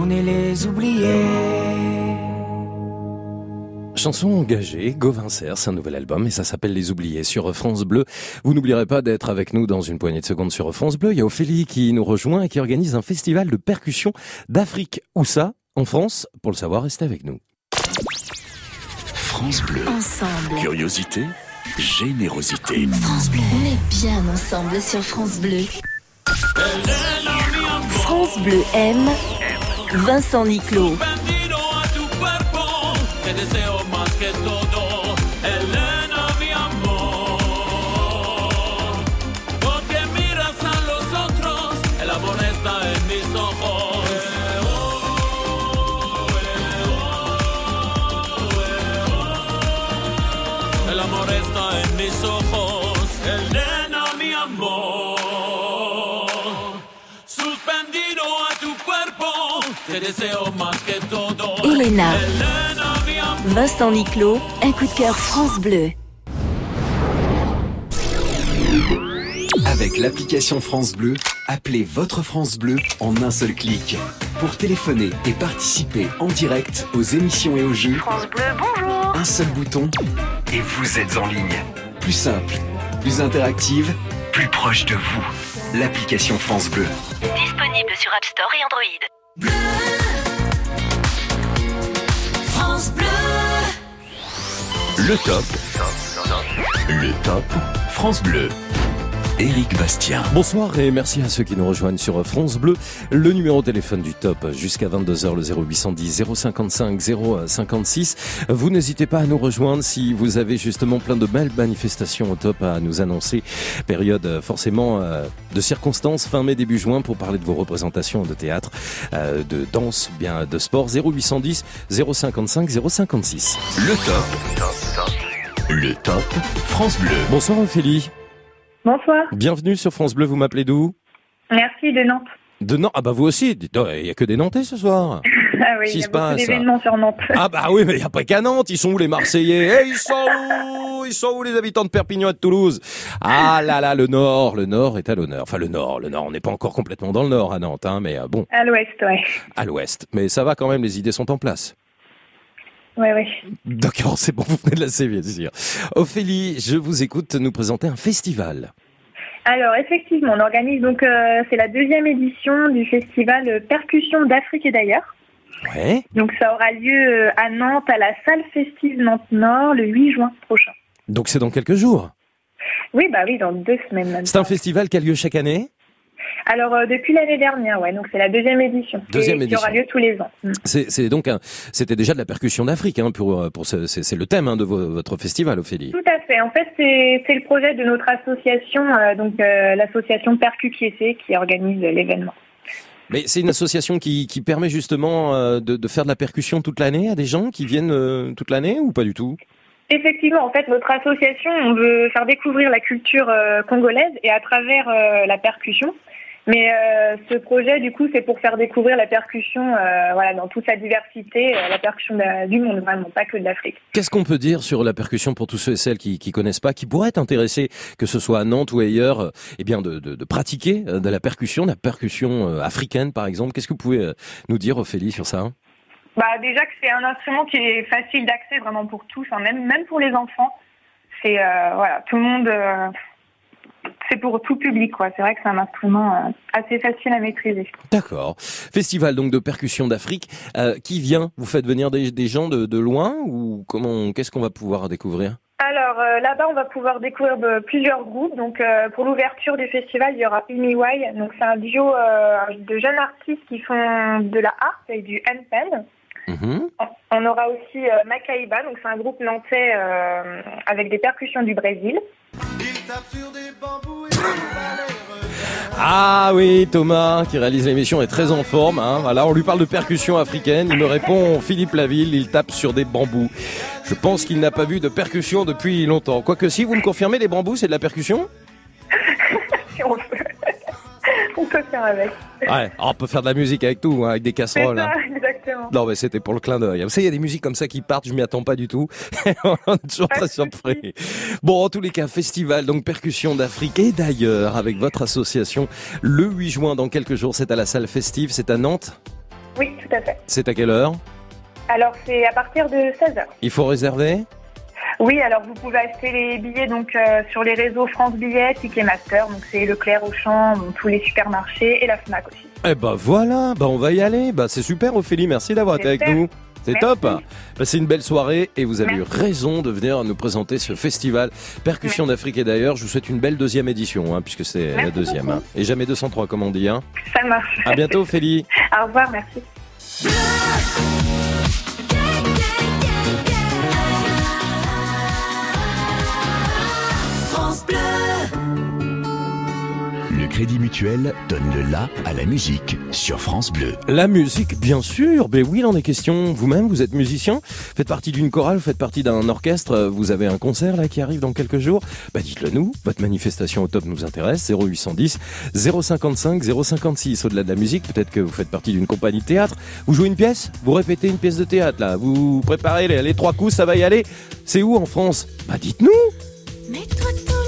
On est les oubliés. Chanson engagée, Gauvin Serre, c'est un nouvel album et ça s'appelle Les Oubliés sur France Bleu. Vous n'oublierez pas d'être avec nous dans une poignée de secondes sur France Bleu. Il y a Ophélie qui nous rejoint et qui organise un festival de percussion d'Afrique. Où ça En France Pour le savoir, restez avec nous. France Bleu. Ensemble. Curiosité, générosité. France Bleu. On est bien ensemble sur France Bleu. France Bleu aime Vincent Niclot. Te deseo más que todo. Elena. Elena, mi amor. Vincent Niclot, un coup de cœur France Bleu. Avec l'application France Bleu, appelez votre France Bleu en un seul clic. Pour téléphoner et participer en direct aux émissions et aux jeux, France Bleu, bonjour. un seul bouton et vous êtes en ligne. Plus simple, plus interactive, plus proche de vous. L'application France Bleu. Disponible sur App Store et Android. France Bleu. Le top. Le top. France Bleu. Éric Bastien. Bonsoir et merci à ceux qui nous rejoignent sur France Bleu. Le numéro de téléphone du top jusqu'à 22h, le 0810 055 056. Vous n'hésitez pas à nous rejoindre si vous avez justement plein de belles manifestations au top à nous annoncer. Période euh, forcément euh, de circonstances fin mai, début juin pour parler de vos représentations de théâtre, euh, de danse, bien de sport. 0810 055 056. Le top. Le top. France Bleu. Bonsoir Ophélie. Bonsoir. Bienvenue sur France Bleu. Vous m'appelez d'où? Merci de Nantes. De Nantes. Ah bah vous aussi. Donc, Il y a que des Nantais ce soir. Ah oui, il y a beaucoup d'événements sur Nantes. Ah bah oui, mais il n'y a pas qu'à Nantes. Ils sont où les Marseillais? Eh, Ils sont où? Ils sont où les habitants de Perpignan et de Toulouse? Ah là là, le Nord, le Nord est à l'honneur. Enfin, le Nord, le Nord, on n'est pas encore complètement dans le Nord à Nantes, hein, mais euh, bon, À l'ouest, ouais. à l'Ouest. Mais ça va quand même, les idées sont en place. Ouais, ouais. D'accord, c'est bon, vous venez de la sévir, dire. Ophélie, je vous écoute nous présenter un festival. Alors effectivement, on organise donc euh, c'est la deuxième édition du festival Percussion d'Afrique et d'ailleurs. Ouais. Donc ça aura lieu euh, à Nantes à la salle festive Nantes Nord le 8 juin prochain. Donc c'est dans quelques jours? Oui, bah oui, dans deux semaines. C'est un festival qui a lieu chaque année? Alors euh, depuis l'année dernière, ouais, donc c'est la deuxième édition. Deuxième et, Qui aura lieu tous les ans. Mm. C'est donc c'était déjà de la percussion d'Afrique hein, pour euh, pour ce- c'est le thème hein, de vo- votre festival, Ophélie. Tout à fait. En fait, c'est le projet de notre association, euh, donc euh, l'association Percu qui organise l'événement. Mais c'est une association qui, qui permet justement de, de faire de la percussion toute l'année à des gens qui viennent toute l'année ou pas du tout? Effectivement, en fait, notre association, on veut faire découvrir la culture euh, congolaise et à travers euh, la percussion. Mais euh, ce projet, du coup, c'est pour faire découvrir la percussion, euh, voilà, dans toute sa diversité, euh, la percussion de- du monde, vraiment, pas que de l'Afrique. Qu'est-ce qu'on peut dire sur la percussion pour tous ceux et celles qui qui connaissent pas, qui pourraient être intéressés, que ce soit à Nantes ou ailleurs, euh, eh bien de, de, de pratiquer de la percussion, de la percussion africaine par exemple? Qu'est-ce que vous pouvez nous dire, Ophélie, sur ça? Bah, déjà que c'est un instrument qui est facile d'accès vraiment pour tous, hein, même même pour les enfants. C'est voilà, tout le monde. C'est pour tout public, quoi. C'est vrai que c'est un instrument euh, assez facile à maîtriser. D'accord. Festival donc de percussion d'Afrique. Euh, qui vient? Vous faites venir des, des gens de, de loin ou comment Qu'est-ce qu'on va pouvoir découvrir? Alors euh, là-bas, on va pouvoir découvrir plusieurs groupes. Donc euh, pour l'ouverture du festival, il y aura Imiwai. Donc c'est un duo euh, de jeunes artistes qui font de la harpe et du handpan. Mhm. On aura aussi euh, Makaiba, donc c'est un groupe nantais euh, avec des percussions du Brésil. Ah oui, Thomas, qui réalise l'émission, est très en forme. Hein. Voilà, on lui parle de percussion africaine. Il me répond Philippe Laville, il tape sur des bambous. Je pense qu'il n'a pas vu de percussion depuis longtemps. Quoique si, vous me confirmez, les bambous, c'est de la percussion? Si on peut, on peut faire avec. Ouais, on peut faire de la musique avec tout, hein, avec des casseroles. ça, hein. exactement. Non, mais c'était pour le clin d'œil. Vous savez, il y a des musiques comme ça qui partent, je m'y attends pas du tout. on est toujours très surpris. Bon, en tous les cas, festival, donc percussion d'Afrique et d'ailleurs, avec votre association, le 8 juin, dans quelques jours, c'est à la salle festive, c'est à Nantes? Oui, tout à fait. C'est à quelle heure? Alors c'est à partir de 16h. Il faut réserver? Oui, alors vous pouvez acheter les billets donc euh, sur les réseaux France Billets, Ticketmaster, donc c'est Leclerc, Auchan, tous les supermarchés et la Fnac aussi. Eh ben voilà, bah on va y aller. Bah c'est super Ophélie, merci d'avoir été avec nous. C'est top. Passez une belle soirée et vous avez eu raison de venir nous présenter ce festival Percussion d'Afrique et d'ailleurs. Je vous souhaite une belle deuxième édition hein, puisque c'est la deuxième. hein. Et jamais 203 comme on dit. Hein. Ça marche. À bientôt Ophélie. Au revoir, merci. Crédit Mutuel donne le la à la musique sur France Bleu. La musique, bien sûr. Ben oui, il en est question. Vous-même, vous êtes musicien, faites partie d'une chorale, vous faites partie d'un orchestre. Vous avez un concert là qui arrive dans quelques jours. Bah dites-le nous. Votre manifestation au top nous intéresse. 0810 055 056. Au-delà de la musique, peut-être que vous faites partie d'une compagnie de théâtre. Vous jouez une pièce, vous répétez une pièce de théâtre là. Vous préparez les, les trois coups, ça va y aller. C'est où en France? Bah dites-nous. Mets-toi tout nu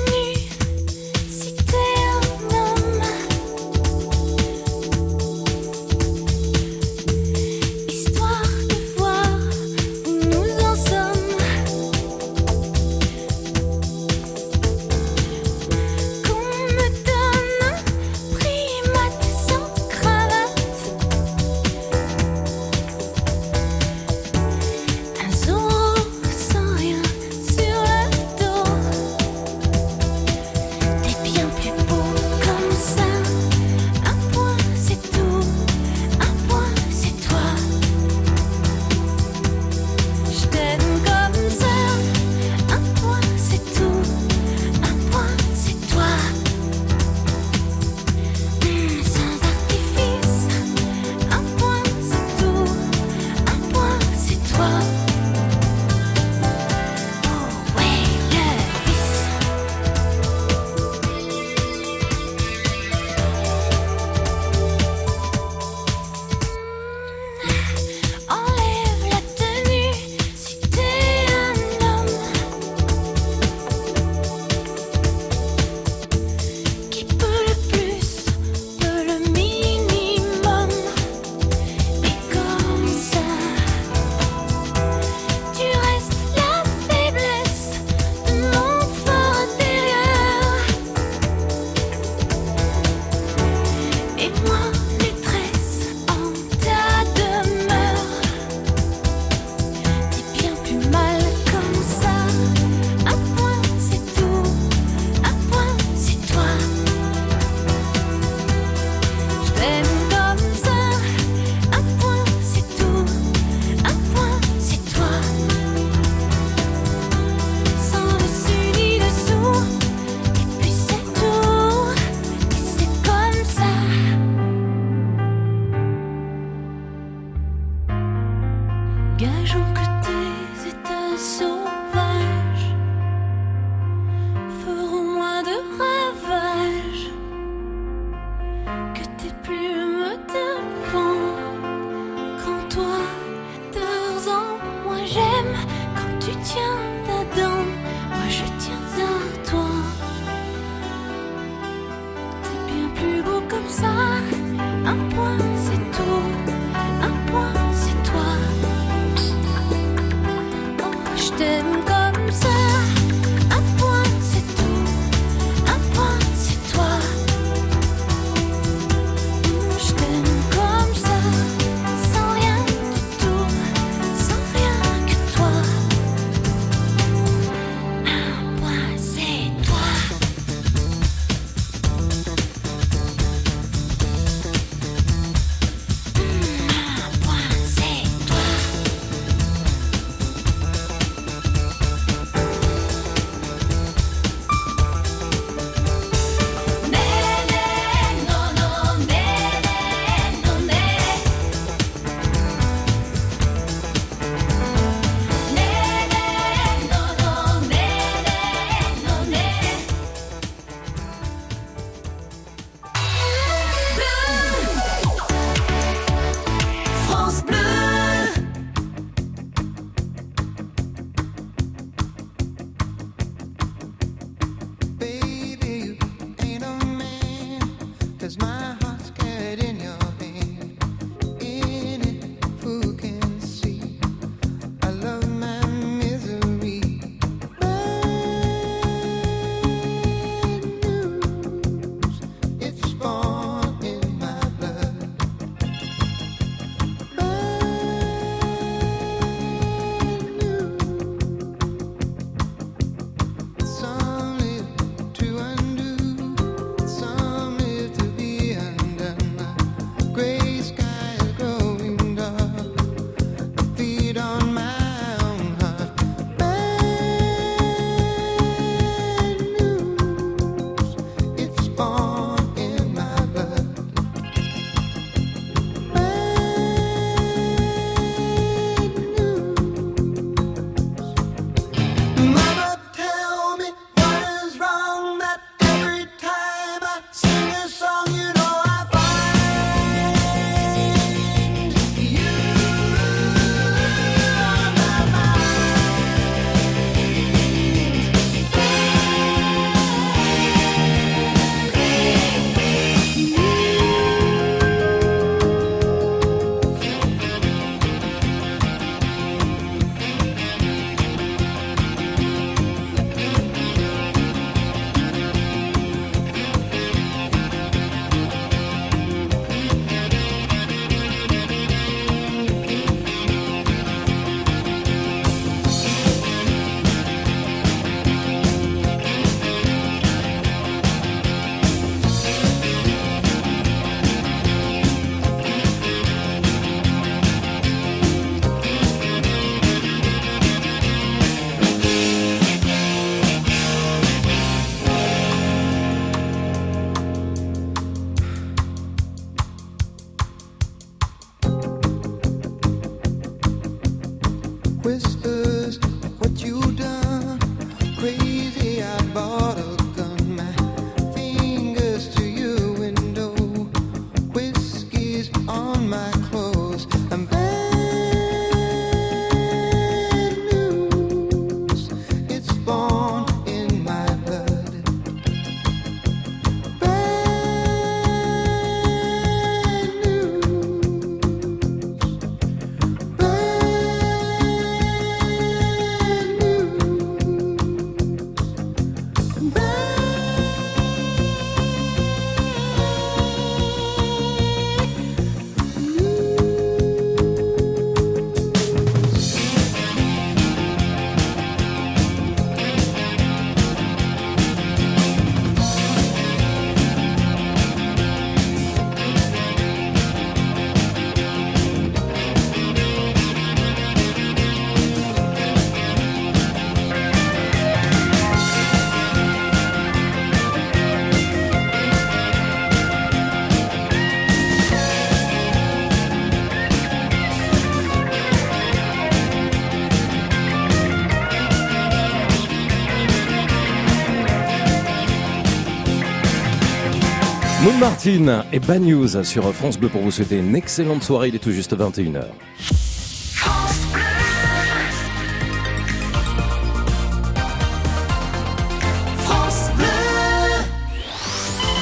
Martin et Bad News sur France Bleu pour vous souhaiter une excellente soirée. Il est tout juste 21h.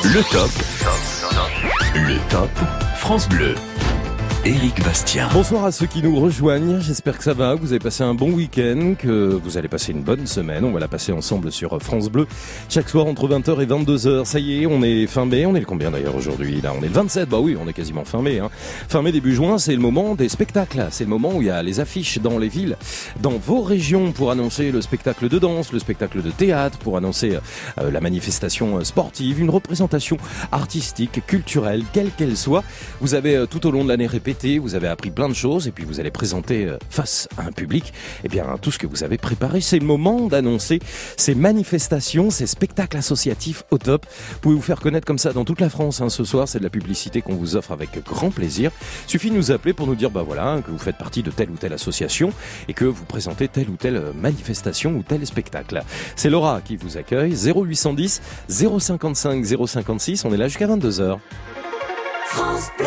Le top. Le top. France Bleu. Éric Bastien. Bonsoir à ceux qui nous rejoignent. J'espère que ça va, que vous avez passé un bon week-end, que vous allez passer une bonne semaine. On va la passer ensemble sur France Bleu. Chaque soir entre 20h et 22h. Ça y est, on est fin mai. On est le combien d'ailleurs aujourd'hui Là, on est le 27. Bah oui, on est quasiment fin mai. Hein. Fin mai, début juin, c'est le moment des spectacles. C'est le moment où il y a les affiches dans les villes, dans vos régions pour annoncer le spectacle de danse, le spectacle de théâtre, pour annoncer euh, la manifestation sportive, une représentation artistique, culturelle, quelle qu'elle soit. Vous avez euh, tout au long de l'année répété vous avez appris plein de choses et puis vous allez présenter euh, face à un public eh bien tout ce que vous avez préparé. C'est le moment d'annoncer ces manifestations, ces spectacles associatifs au top. Vous pouvez vous faire connaître comme ça dans toute la France. hein. Ce soir, c'est de la publicité qu'on vous offre avec grand plaisir. Suffit de nous appeler pour nous dire bah voilà que vous faites partie de telle ou telle association et que vous présentez telle ou telle euh, manifestation ou tel spectacle. C'est Laura qui vous accueille 0810 055 056. On est là jusqu'à 22 h France Bleu.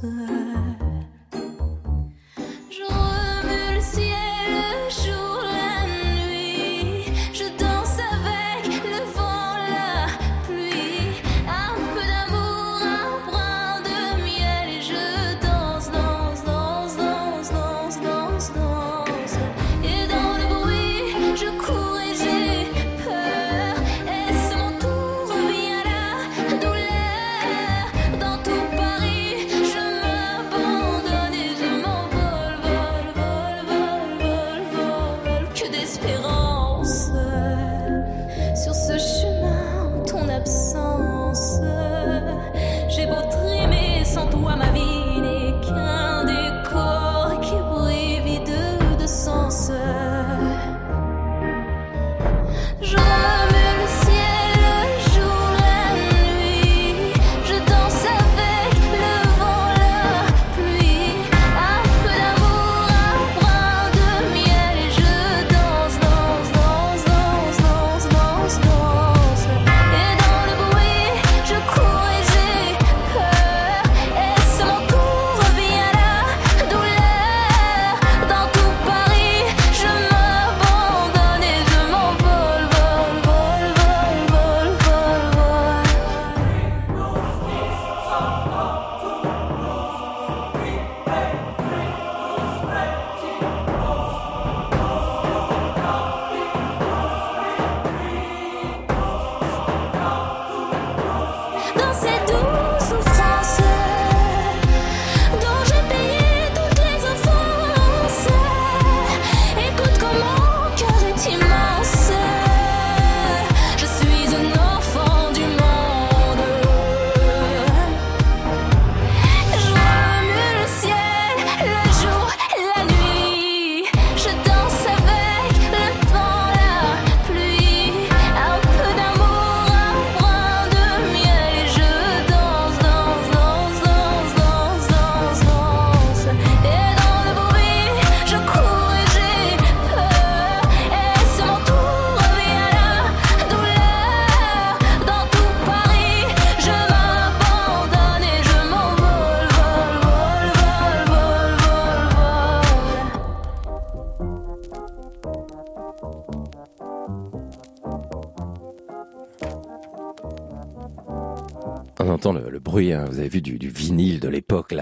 Souffrance.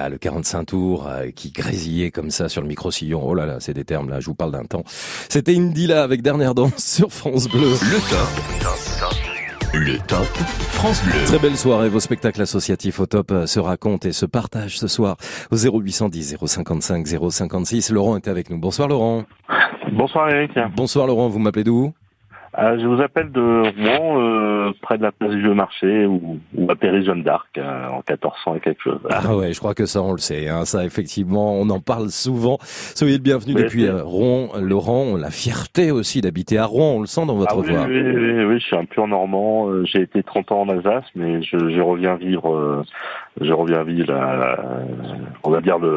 Le 45 tours, euh, qui grésillait comme ça sur le micro-sillon. Oh là là, c'est des termes, là, je vous parle d'un temps. C'était Indila avec Dernière Danse sur France Bleu. Le top. Le top France Bleu. Très belle soirée, vos spectacles associatifs au top euh, se racontent et se partagent ce soir au 0810 055 056. Laurent est avec nous. Bonsoir Laurent. Bonsoir Eric. Bonsoir Laurent, vous m'appelez d'où? Je vous appelle de Rouen, euh, près de la place du Vieux Marché, ou, ou à Péry-Jeanne d'Arc, euh, en 1400 et quelque chose. Ah ouais, je crois que ça on le sait. Hein. Ça effectivement, on en parle souvent. Soyez le bienvenu Oui, depuis euh, Rouen, Laurent. La fierté aussi d'habiter à Rouen, on le sent dans votre Ah oui, voix. oui, oui, oui, je suis un pur normand. euh, J'ai été 30 ans en Alsace, mais je, je reviens vivre, la- on va dire le,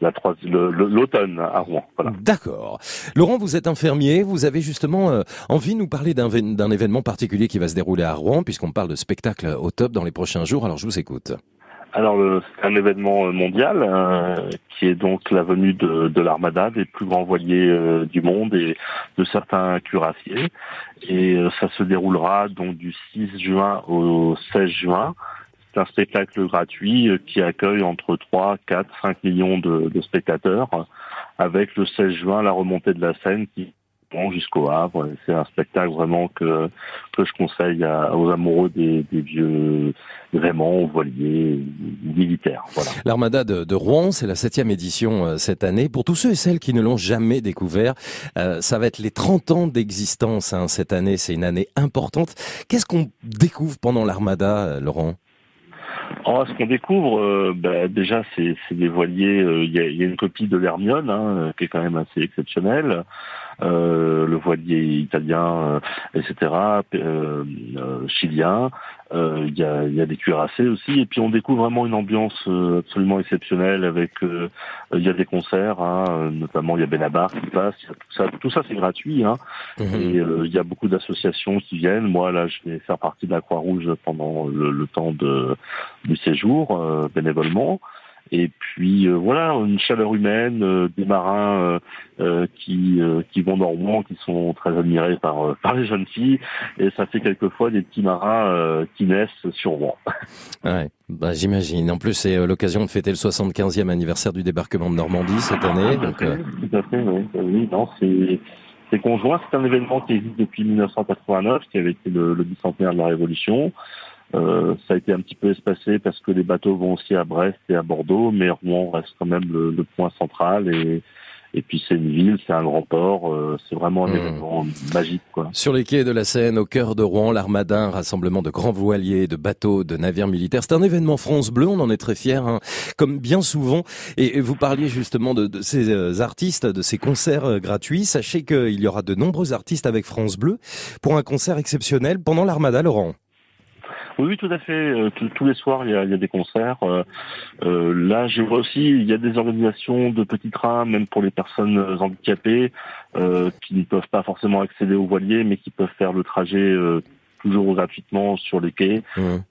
la trois- le- le- l'automne à Rouen. Voilà. D'accord. Laurent, vous êtes infirmier. Vous avez justement euh, envie de nous parler d'un vé- d'un événement particulier qui va se dérouler à Rouen, puisqu'on parle de spectacle au top dans les prochains jours. Alors je vous écoute. Alors c'est un événement euh, mondial euh, qui est donc la venue de, de l'armada, des plus grands voiliers euh, du monde et de certains cuirassiers. Et euh, ça se déroulera donc du 6 juin au 16 juin. C'est un spectacle gratuit euh, qui accueille entre 3, 4, 5 millions de, spectateurs, avec le 16 juin la remontée de la Seine qui vont jusqu'au Havre. C'est un spectacle vraiment que que je conseille aux amoureux des, des vieux vraiment voiliers militaires. L'Armada de, de Rouen, c'est la septième édition euh, cette année. Pour tous ceux et celles qui ne l'ont jamais découvert, euh, ça va être les 30 ans d'existence hein, cette année. C'est une année importante. Qu'est-ce qu'on découvre pendant l'Armada, Laurent? Oh, ce qu'on découvre, euh, bah, déjà, c'est des voiliers. euh, Il y, a, il y a une copie de l'Hermione, hein, qui est quand même assez exceptionnelle. Euh, le voilier italien, euh, etc., euh, euh, chilien. Euh, Il y, a, y a des cuirassés aussi. Et puis on découvre vraiment une ambiance euh, absolument exceptionnelle avec. euh, il y a des concerts, hein, notamment il y a Benabar qui passe. tout ça, tout ça c'est gratuit. Hein. Et euh, il y a beaucoup d'associations qui viennent. Moi, là, je vais faire partie de la Croix-Rouge pendant le, le temps de, du séjour, euh, bénévolement. Et puis euh, voilà, une chaleur humaine, euh, des marins euh, qui euh, qui vont dans Rouen, qui sont très admirés par euh, par les jeunes filles, et ça fait quelquefois des petits marins euh, qui naissent sur Rouen. Ouais, bah, j'imagine. En plus, c'est l'occasion de fêter le 75e anniversaire du débarquement de Normandie cette année. Tout à Donc, fait, euh, tout à fait, oui. oui non, c'est c'est conjoint. C'est un événement qui existe depuis 1989, qui avait été le, le bicentenaire de la Révolution. Euh, ça a été un petit peu espacé parce que les bateaux vont aussi à Brest et à Bordeaux, mais Rouen reste quand même le, le point central et et puis c'est une ville, c'est un grand port, euh, c'est vraiment un Hmm. événement magique quoi. Sur les quais de la Seine, au cœur de Rouen, l'Armada, un rassemblement de grands voiliers, de bateaux, de navires militaires. C'est un événement France Bleu, on en est très fiers, hein, comme bien souvent. Et et vous parliez justement de, de ces euh, artistes, de ces concerts euh, gratuits. Sachez qu'il y aura de nombreux artistes avec France Bleu pour un concert exceptionnel pendant l'Armada, Laurent. Oui, tout à fait. Euh, tous- les soirs, il y a, des concerts. Euh, euh, là, je vois aussi, il y a des organisations de petits trains, même pour les personnes handicapées, qui ne peuvent pas forcément accéder aux voiliers, mais qui peuvent faire le trajet toujours gratuitement sur les quais.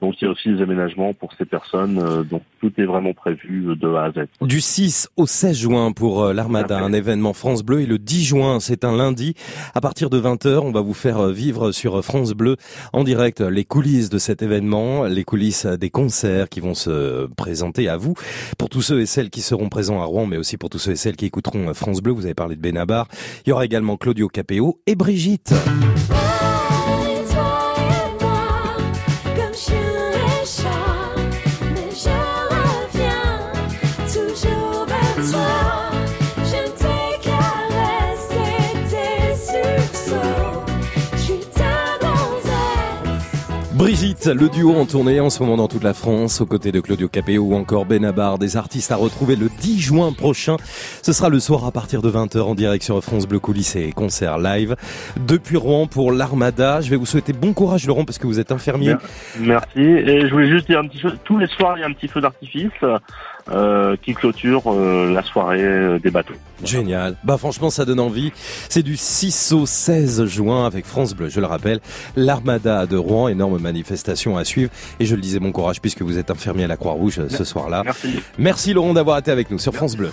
Donc, il y a aussi des aménagements pour ces personnes. euh, donc, tout est vraiment prévu euh, de A à Z. Du 6 au 16 juin pour euh, l'Armada, un événement France Bleu. Et le 10 juin, c'est un lundi. À partir de 20h, on va vous faire vivre sur France Bleu en direct les coulisses de cet événement, les coulisses des concerts qui vont se présenter à vous. Pour tous ceux et celles qui seront présents à Rouen, mais aussi pour tous ceux et celles qui écouteront France Bleu, vous avez parlé de Benabar. Il y aura également Claudio Capéo et Brigitte. Le duo en tournée en ce moment dans toute la France, aux côtés de Claudio Capéo ou encore Benabar, des artistes à retrouver le 10 juin prochain. Ce sera le soir à partir de 20h en direct sur France Bleu Coulisses concert live. Depuis Rouen pour l'Armada, je vais vous souhaiter bon courage Laurent parce que vous êtes infirmier. Merci. Et je voulais juste dire un petit feu. Tous les soirs, il y a un petit feu d'artifice euh, qui clôture euh, la soirée euh, des bateaux. Génial. Bah franchement ça donne envie. C'est du 6 au 16 juin avec France Bleu, je le rappelle. L'Armada de Rouen, énorme manifestation à suivre. Et je le disais bon courage puisque vous êtes infirmier à la Croix-Rouge euh, ce soir-là. Merci. Merci Laurent d'avoir été avec nous sur France Bleu.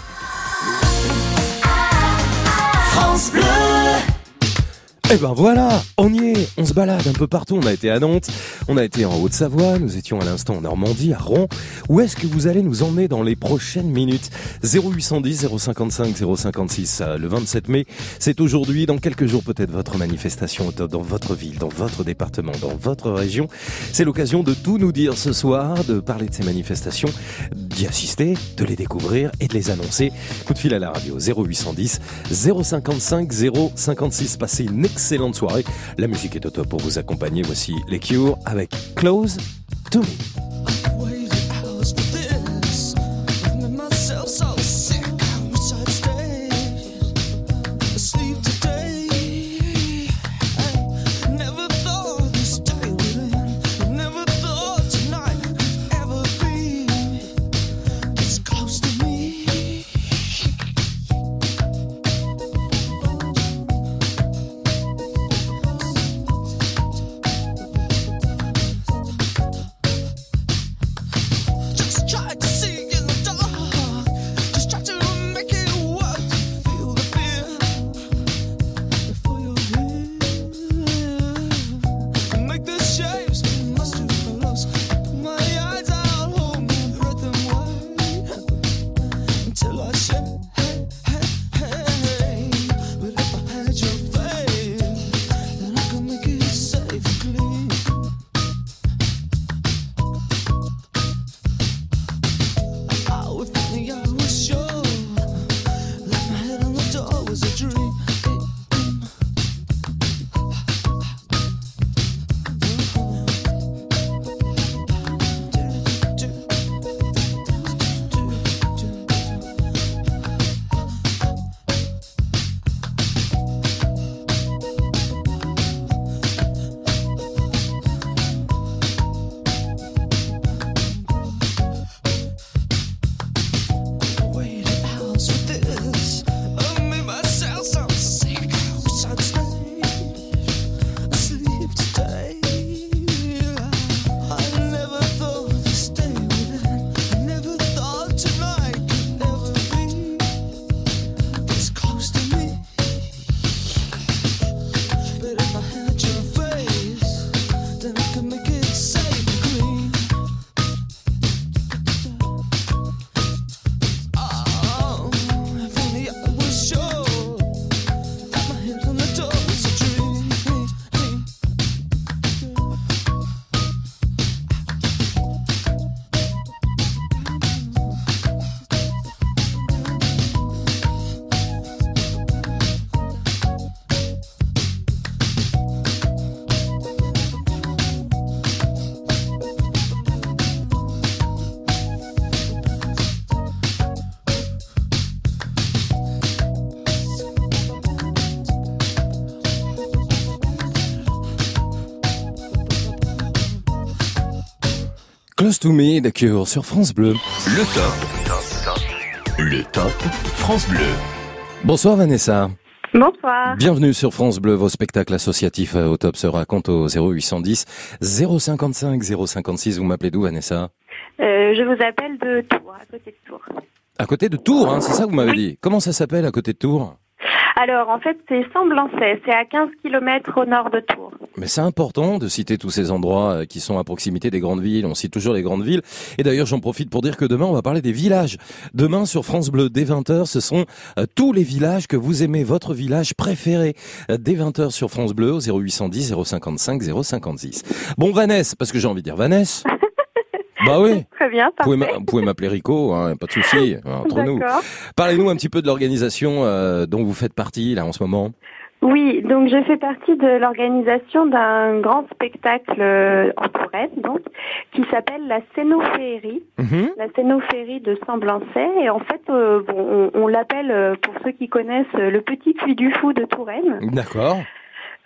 Eh ben voilà, on y est, on se balade un peu partout. On a été à Nantes, on a été en Haute-Savoie, nous étions à l'instant en Normandie, à Rouen. Où est-ce que vous allez nous emmener dans les prochaines minutes? 0810 055 056 euh, le 27 mai, c'est aujourd'hui, dans quelques jours peut-être votre manifestation dans votre ville, dans votre département, dans votre région. C'est l'occasion de tout nous dire ce soir, de parler de ces manifestations, d'y assister, de les découvrir et de les annoncer. Coup de fil à la radio 0810 055 056. Passez une excellente soirée. La musique est au top pour vous accompagner. Voici les Cure avec Close to Me. Close to Me, The Cure sur France Bleu. Le top. Le top France Bleu. Bonsoir Vanessa. Bonsoir. Bienvenue sur France Bleu. Vos spectacles associatifs euh, au top se racontent au 0810 055 056. Vous m'appelez d'où Vanessa? Euh, je vous appelle de Tours, à côté de Tours. À côté de Tours, hein, c'est ça que vous m'avez dit. Comment ça s'appelle à côté de Tours? Alors, en fait, c'est Semblancet, c'est à 15 km au nord de Tours. Mais c'est important de citer tous ces endroits euh, qui sont à proximité des grandes villes. On cite toujours les grandes villes. Et d'ailleurs, j'en profite pour dire que demain, on va parler des villages. Demain, sur France Bleu, dès 20h, ce sont euh, tous les villages que vous aimez, votre village préféré. Euh, Dès 20h sur France Bleu, au 0810 055 056. Bon, Vanessa, parce que j'ai envie de dire Vanessa. Bah oui. Très bien, Vous parfait. pouvez m'a- vous pouvez m'appeler Rico, hein, pas de souci, entre nous. Parlez-nous un petit peu de l'organisation euh, dont vous faites partie là en ce moment. Oui, donc je fais partie de l'organisation d'un grand spectacle euh, en Touraine, donc, qui s'appelle la Scénophérie. Mhm. La Scénophérie de Semblancet. Et en fait, euh, bon, on, on l'appelle, euh, pour ceux qui connaissent, euh, le Petit Puy du Fou de Touraine. D'accord.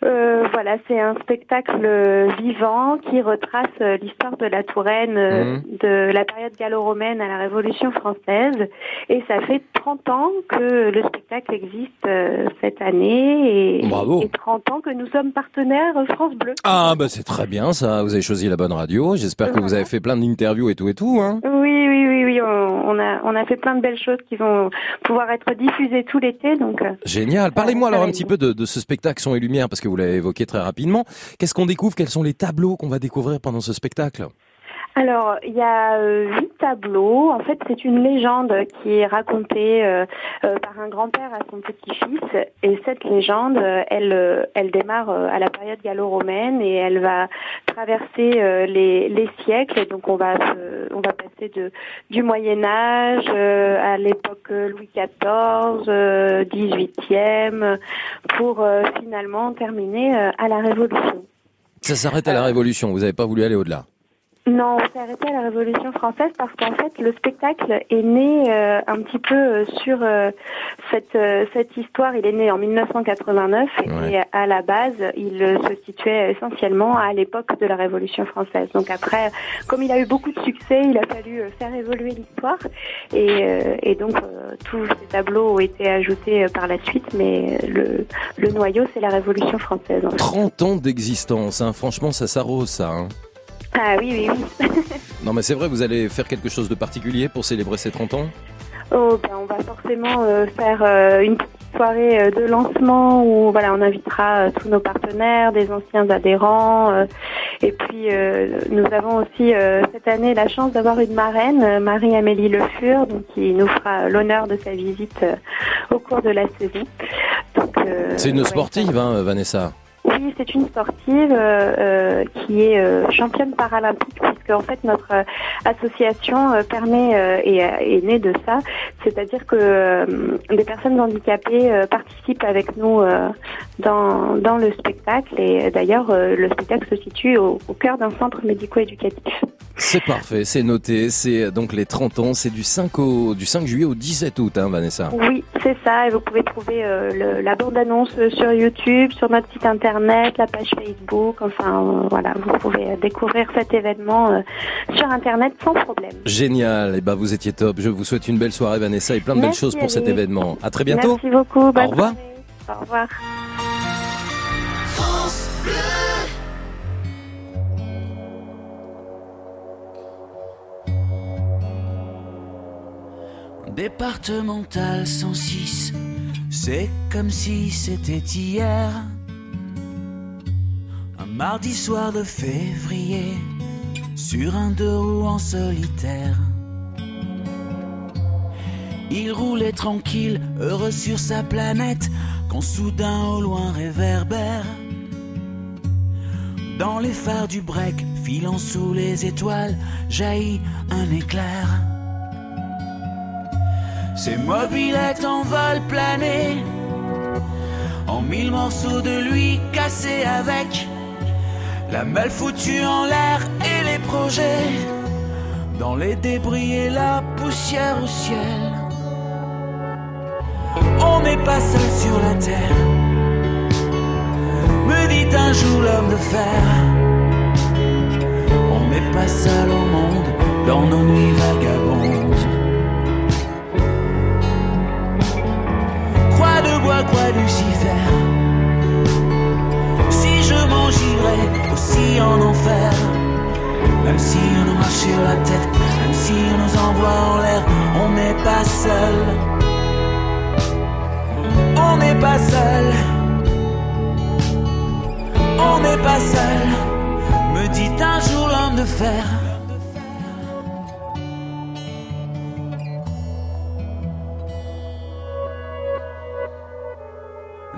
Euh, voilà, c'est un spectacle euh, vivant qui retrace euh, l'histoire de la Touraine Mhm. de la période gallo-romaine à la Révolution française. Et ça fait 30 ans que le spectacle existe euh, cette année et, Bravo. et 30 ans que nous sommes partenaires France Bleu. Ah bah c'est très bien ça, vous avez choisi la bonne radio. J'espère que vous avez fait plein d'interviews et tout et tout. Hein. Oui, oui, oui, oui, on, a, on a fait plein de belles choses qui vont pouvoir être diffusées tout l'été. Donc, Génial. Parlez-moi alors un petit peu de, de ce spectacle Son et Lumière parce que vous l'avez évoqué très rapidement. Qu'est-ce qu'on découvre? Quels sont les tableaux qu'on va découvrir pendant ce spectacle? Alors, il y a euh, huit tableaux. En fait, c'est une légende qui est racontée euh, euh, par un grand-père à son petit-fils. Et cette légende, euh, elle, euh, elle démarre euh, à la période gallo-romaine et elle va traverser les, les siècles. Donc, on va, on va passer de, du Moyen Âge à l'époque Louis XIV, euh, 18e, pour finalement terminer à la Révolution. Ça s'arrête à la Révolution, vous n'avez pas voulu aller au-delà. Non, on s'est arrêté à la Révolution française parce qu'en fait, le spectacle est né euh, un petit peu euh, sur euh, cette euh, cette histoire. Il est né en 1989 et à la base, il euh, se situait essentiellement à l'époque de la Révolution française. Donc après, comme il a eu beaucoup de succès, il a fallu euh, faire évoluer l'histoire et, euh, et donc euh, tous ces tableaux ont été ajoutés par la suite. Mais le le noyau, c'est la Révolution française. en fait. 30 ans d'existence, hein. franchement ça s'arrose ça. hein. Ah oui, oui, oui. Non mais c'est vrai, vous allez faire quelque chose de particulier pour célébrer ces 30 ans? Oh, ben, on va forcément euh, faire euh, une petite soirée euh, de lancement où voilà, on invitera tous nos partenaires, des anciens adhérents. et puis, nous avons aussi cette année la chance d'avoir une marraine, Marie-Amélie Le Fur, donc, qui nous fera l'honneur de sa visite au cours de la saison. C'est une sportive, hein, Vanessa. Oui, c'est une sportive euh, euh, qui est euh, championne paralympique puisque en fait notre association euh, permet et est née de ça, c'est-à-dire que des personnes handicapées participent avec nous dans dans le spectacle et d'ailleurs le spectacle se situe au, au cœur d'un centre médico-éducatif. C'est parfait, c'est noté, c'est donc les 30 ans, c'est du 5 au du 5 juillet au 17 août, hein, Vanessa. Oui, c'est ça. Et vous pouvez trouver le- la bande-annonce euh, sur YouTube, sur notre site internet, la page Facebook. Enfin, euh, voilà, vous pouvez découvrir cet événement euh, sur internet sans problème. Génial, et ben vous étiez top. Je vous souhaite une belle soirée Vanessa et plein de belles choses pour cet événement. À très bientôt. Merci beaucoup. bonne Au revoir. soirée. Au revoir. Départemental 106, c'est comme si c'était hier. Mardi soir de février, sur un deux roues en solitaire. Il roulait tranquille, heureux sur sa planète, quand soudain au loin réverbère. Dans les phares du break, filant sous les étoiles, jaillit un éclair. Ses mobilettes en vol plané, en mille morceaux de lui cassés avec la malle foutue en l'air et les projets dans les débris et la poussière au ciel. On n'est pas seul sur la terre, me dit un jour l'homme de fer. On n'est pas seul au monde dans nos nuits vagabondes. Croix de bois, croix Lucifer. Si je m'en girais aussi en enfer, même si on nous marche sur la tête, même si on nous envoie en l'air, on n'est pas seul. On n'est pas seul. On n'est pas seul, me dit un jour l'homme de fer.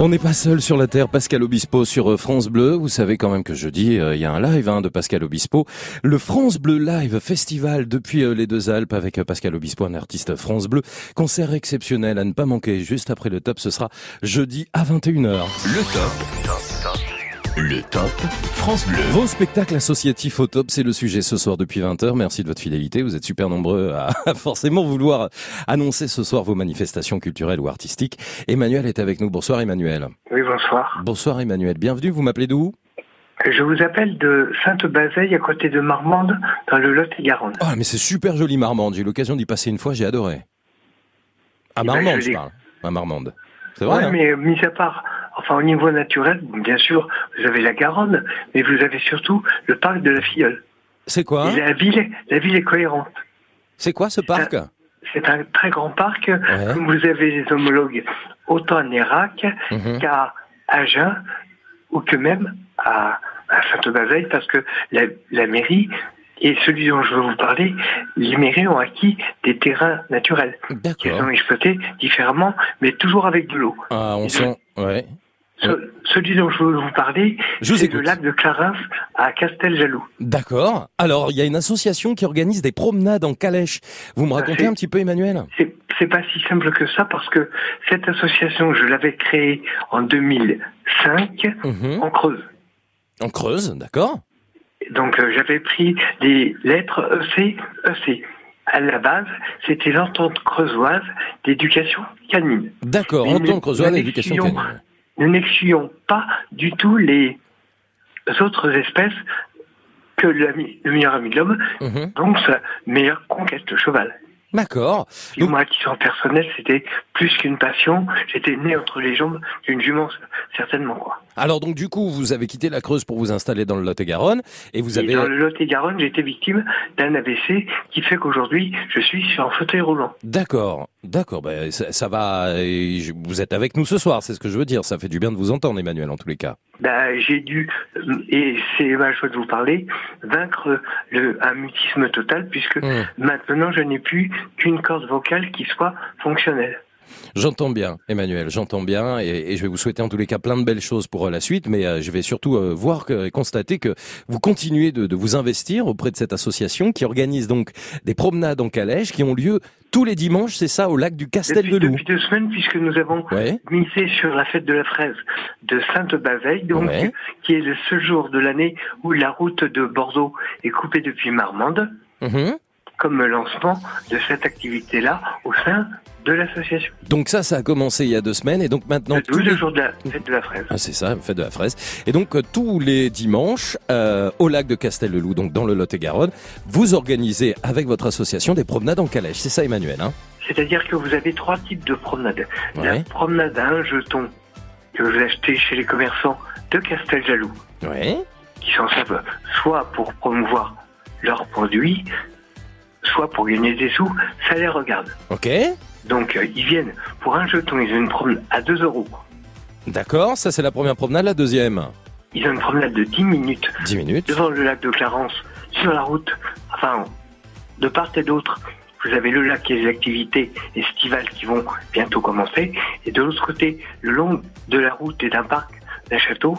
On n'est pas seul sur la Terre, Pascal Obispo sur euh, France Bleu. Vous savez quand même que jeudi, euh, il y a un live hein, de Pascal Obispo. Le France Bleu Live Festival depuis euh, les deux Alpes avec Pascal Obispo, un artiste France Bleu. Concert exceptionnel à ne pas manquer juste après le top. Ce sera jeudi à 21h. Le top. Le top France Bleu. Vos spectacles associatifs au top, c'est le sujet ce soir depuis 20h. Merci de votre fidélité. Vous êtes super nombreux à forcément vouloir annoncer ce soir vos manifestations culturelles ou artistiques. Emmanuel est avec nous. Bonsoir Emmanuel. Oui, bonsoir. Bonsoir Emmanuel. Bienvenue. Vous m'appelez d'où? Je vous appelle de Sainte-Bazeille, à côté de Marmande, dans le Lot-et-Garonne. Ah, mais c'est super joli Marmande. J'ai eu l'occasion d'y passer une fois. J'ai adoré. À Eh ben, Marmande, je parle. À Marmande. C'est vrai. Ouais, hein? mais mis à part, enfin au niveau naturel, bien sûr, vous avez la Garonne, mais vous avez surtout le parc de la Filleule. C'est quoi? La ville, la ville est cohérente. C'est quoi ce parc? C'est un très grand parc. Vous avez les homologues autant à Nérac Mhm. qu'à Agen ou que même à, à Sainte-Bazeille, parce que la, la mairie et celui dont je veux vous parler, les mairies ont acquis des terrains naturels. Ils sont exploités différemment, mais toujours avec de l'eau. Ah, on sent. Ouais. Ce- celui dont je veux vous parler, c'est le lac de Clarins à Casteljaloux. D'accord. Alors, il y a une association qui organise des promenades en calèche. Vous me racontez c'est- un petit peu, Emmanuel? C'est pas si simple que ça parce que cette association, je l'avais créée en 2005 en Creuse. En Creuse, d'accord. Donc euh, j'avais pris les lettres EC, EC. À la base, c'était l'entente creusoise d'éducation canine. D'accord, entente creusoise d'éducation canine. Nous n'excluons pas du tout les autres espèces que le meilleur ami de l'homme, Mhm. donc sa meilleure conquête, le cheval. D'accord. Moi, qui sont personnel, c'était plus qu'une passion. J'étais né entre les jambes d'une jument, certainement quoi. Alors donc du coup, vous avez quitté la Creuse pour vous installer dans le Lot-et-Garonne et vous Et avez dans le Lot-et-Garonne, j'ai été victime d'un AVC qui fait qu'aujourd'hui, je suis sur un fauteuil roulant. D'accord, d'accord. Ben, ça, ça va. et je- Vous êtes avec nous ce soir, c'est ce que je veux dire. Ça fait du bien de vous entendre, Emmanuel, en tous les cas. Bah, j'ai dû, euh, et c'est ma joie de vous parler, vaincre le, un mutisme total puisque Hmm. maintenant je n'ai plus qu'une corde vocale qui soit fonctionnelle. J'entends bien, Emmanuel, j'entends bien, et, et je vais vous souhaiter en tous les cas plein de belles choses pour euh, la suite, mais euh, je vais surtout euh, voir que, et constater que vous continuez de, de vous investir auprès de cette association qui organise donc des promenades en calèche qui ont lieu tous les dimanches, c'est ça, au lac du Castel de Loup. Depuis deux semaines, puisque nous avons misé sur la fête de la fraise de Sainte-Baveille, donc, Ouais. qui est le seul jour de l'année où la route de Bordeaux est coupée depuis Marmande, Mhm. Comme lancement de cette activité-là au sein de l'association. Donc ça, ça a commencé il y a deux semaines, et donc maintenant... tous le les- jour de la fête de la fraise. Ah, c'est ça, fête de la fraise. Et donc euh, tous les dimanches, euh, au lac de Castel-le-Loup, donc dans le Lot-et-Garonne, vous organisez avec votre association des promenades en calèche. C'est ça, Emmanuel hein? C'est-à-dire que vous avez trois types de promenades. La promenade à un jeton que vous achetez chez les commerçants de Casteljaloux, Ouais. qui s'en servent soit pour promouvoir leurs produits, soit pour gagner des sous, ça les regarde. Ok. Donc euh, ils viennent pour un jeton, ils ont une promenade à 2 euros. D'accord, ça c'est la première promenade. La deuxième Ils ont une promenade de 10 minutes 10 minutes. devant le lac de Clarence, sur la route, enfin, de part et d'autre. Vous avez le lac et les activités estivales qui vont bientôt commencer. Et de l'autre côté, le long de la route et d'un parc, d'un château,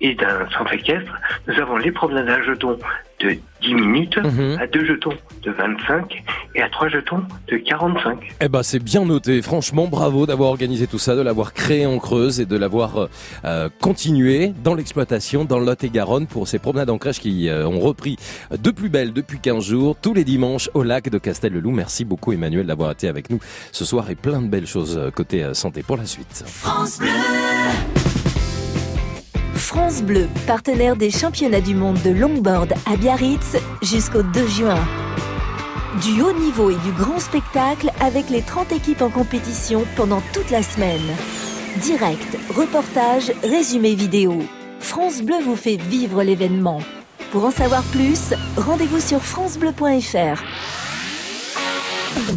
et d'un centre équestre, nous avons les promenades à jetons de 10 minutes, Mhm. à deux jetons de 25 et à trois jetons de 45. Eh ben c'est bien noté. Franchement, bravo d'avoir organisé tout ça, de l'avoir créé en Creuse et de l'avoir euh, euh, continué dans l'exploitation dans le Lot-et-Garonne pour ces promenades en crèche qui euh, ont repris de plus belle depuis 15 jours tous les dimanches au lac de Castel-le-Loup. Merci beaucoup Emmanuel d'avoir été avec nous ce soir et plein de belles choses euh, côté euh, santé pour la suite. France Bleu. France Bleu, partenaire des championnats du monde de longboard à Biarritz jusqu'au 2 juin. Du haut niveau et du grand spectacle avec les 30 équipes en compétition pendant toute la semaine. Direct, reportage, résumé vidéo. France Bleu vous fait vivre l'événement. Pour en savoir plus, rendez-vous sur francebleu.fr.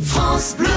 France Bleu.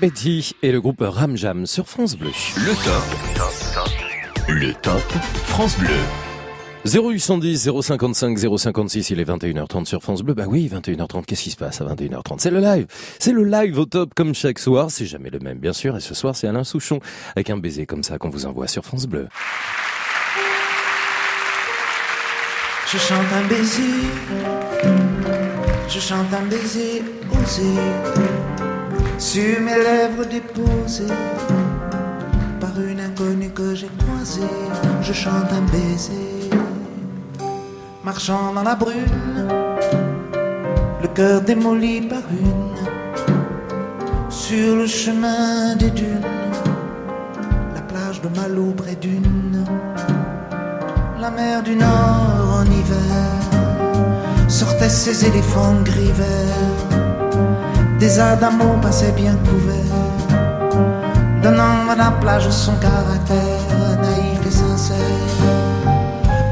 Betty et le groupe Ramjam sur France Bleu. Le top. Le top France Bleu. 0810 055 056, il est 21h30 sur France Bleu. Bah oui, 21h30, qu'est-ce qui se passe à 21h30 C'est le live. C'est le live au top comme chaque soir. C'est jamais le même, bien sûr. Et ce soir, c'est Alain Souchon avec un baiser comme ça qu'on vous envoie sur France Bleu. Je chante un baiser, je chante un baiser osé sur mes lèvres déposées par une inconnue que j'ai croisée. Je chante un baiser, marchant dans la brune, le cœur démoli par une, sur le chemin des dunes, la plage de Malo près d'une la mer du Nord en hiver sortait ses éléphants gris. Des adamos passaient bien couverts, donnant à la plage son caractère naïf et sincère.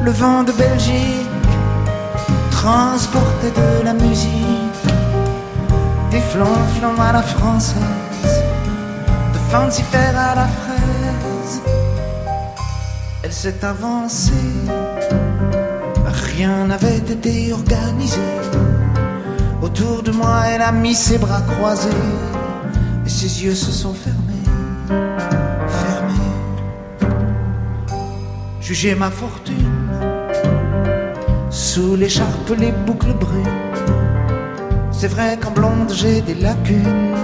Le vent de Belgique transportait de la musique, des flonflons à la française, de fancy faire à la fraise. Elle s'est avancée, rien n'avait été organisé. Autour de moi, elle a mis ses bras croisés et ses yeux se sont fermés, fermés. Jugez ma fortune, sous l'écharpe, les boucles brunes. C'est vrai qu'en blonde, j'ai des lacunes,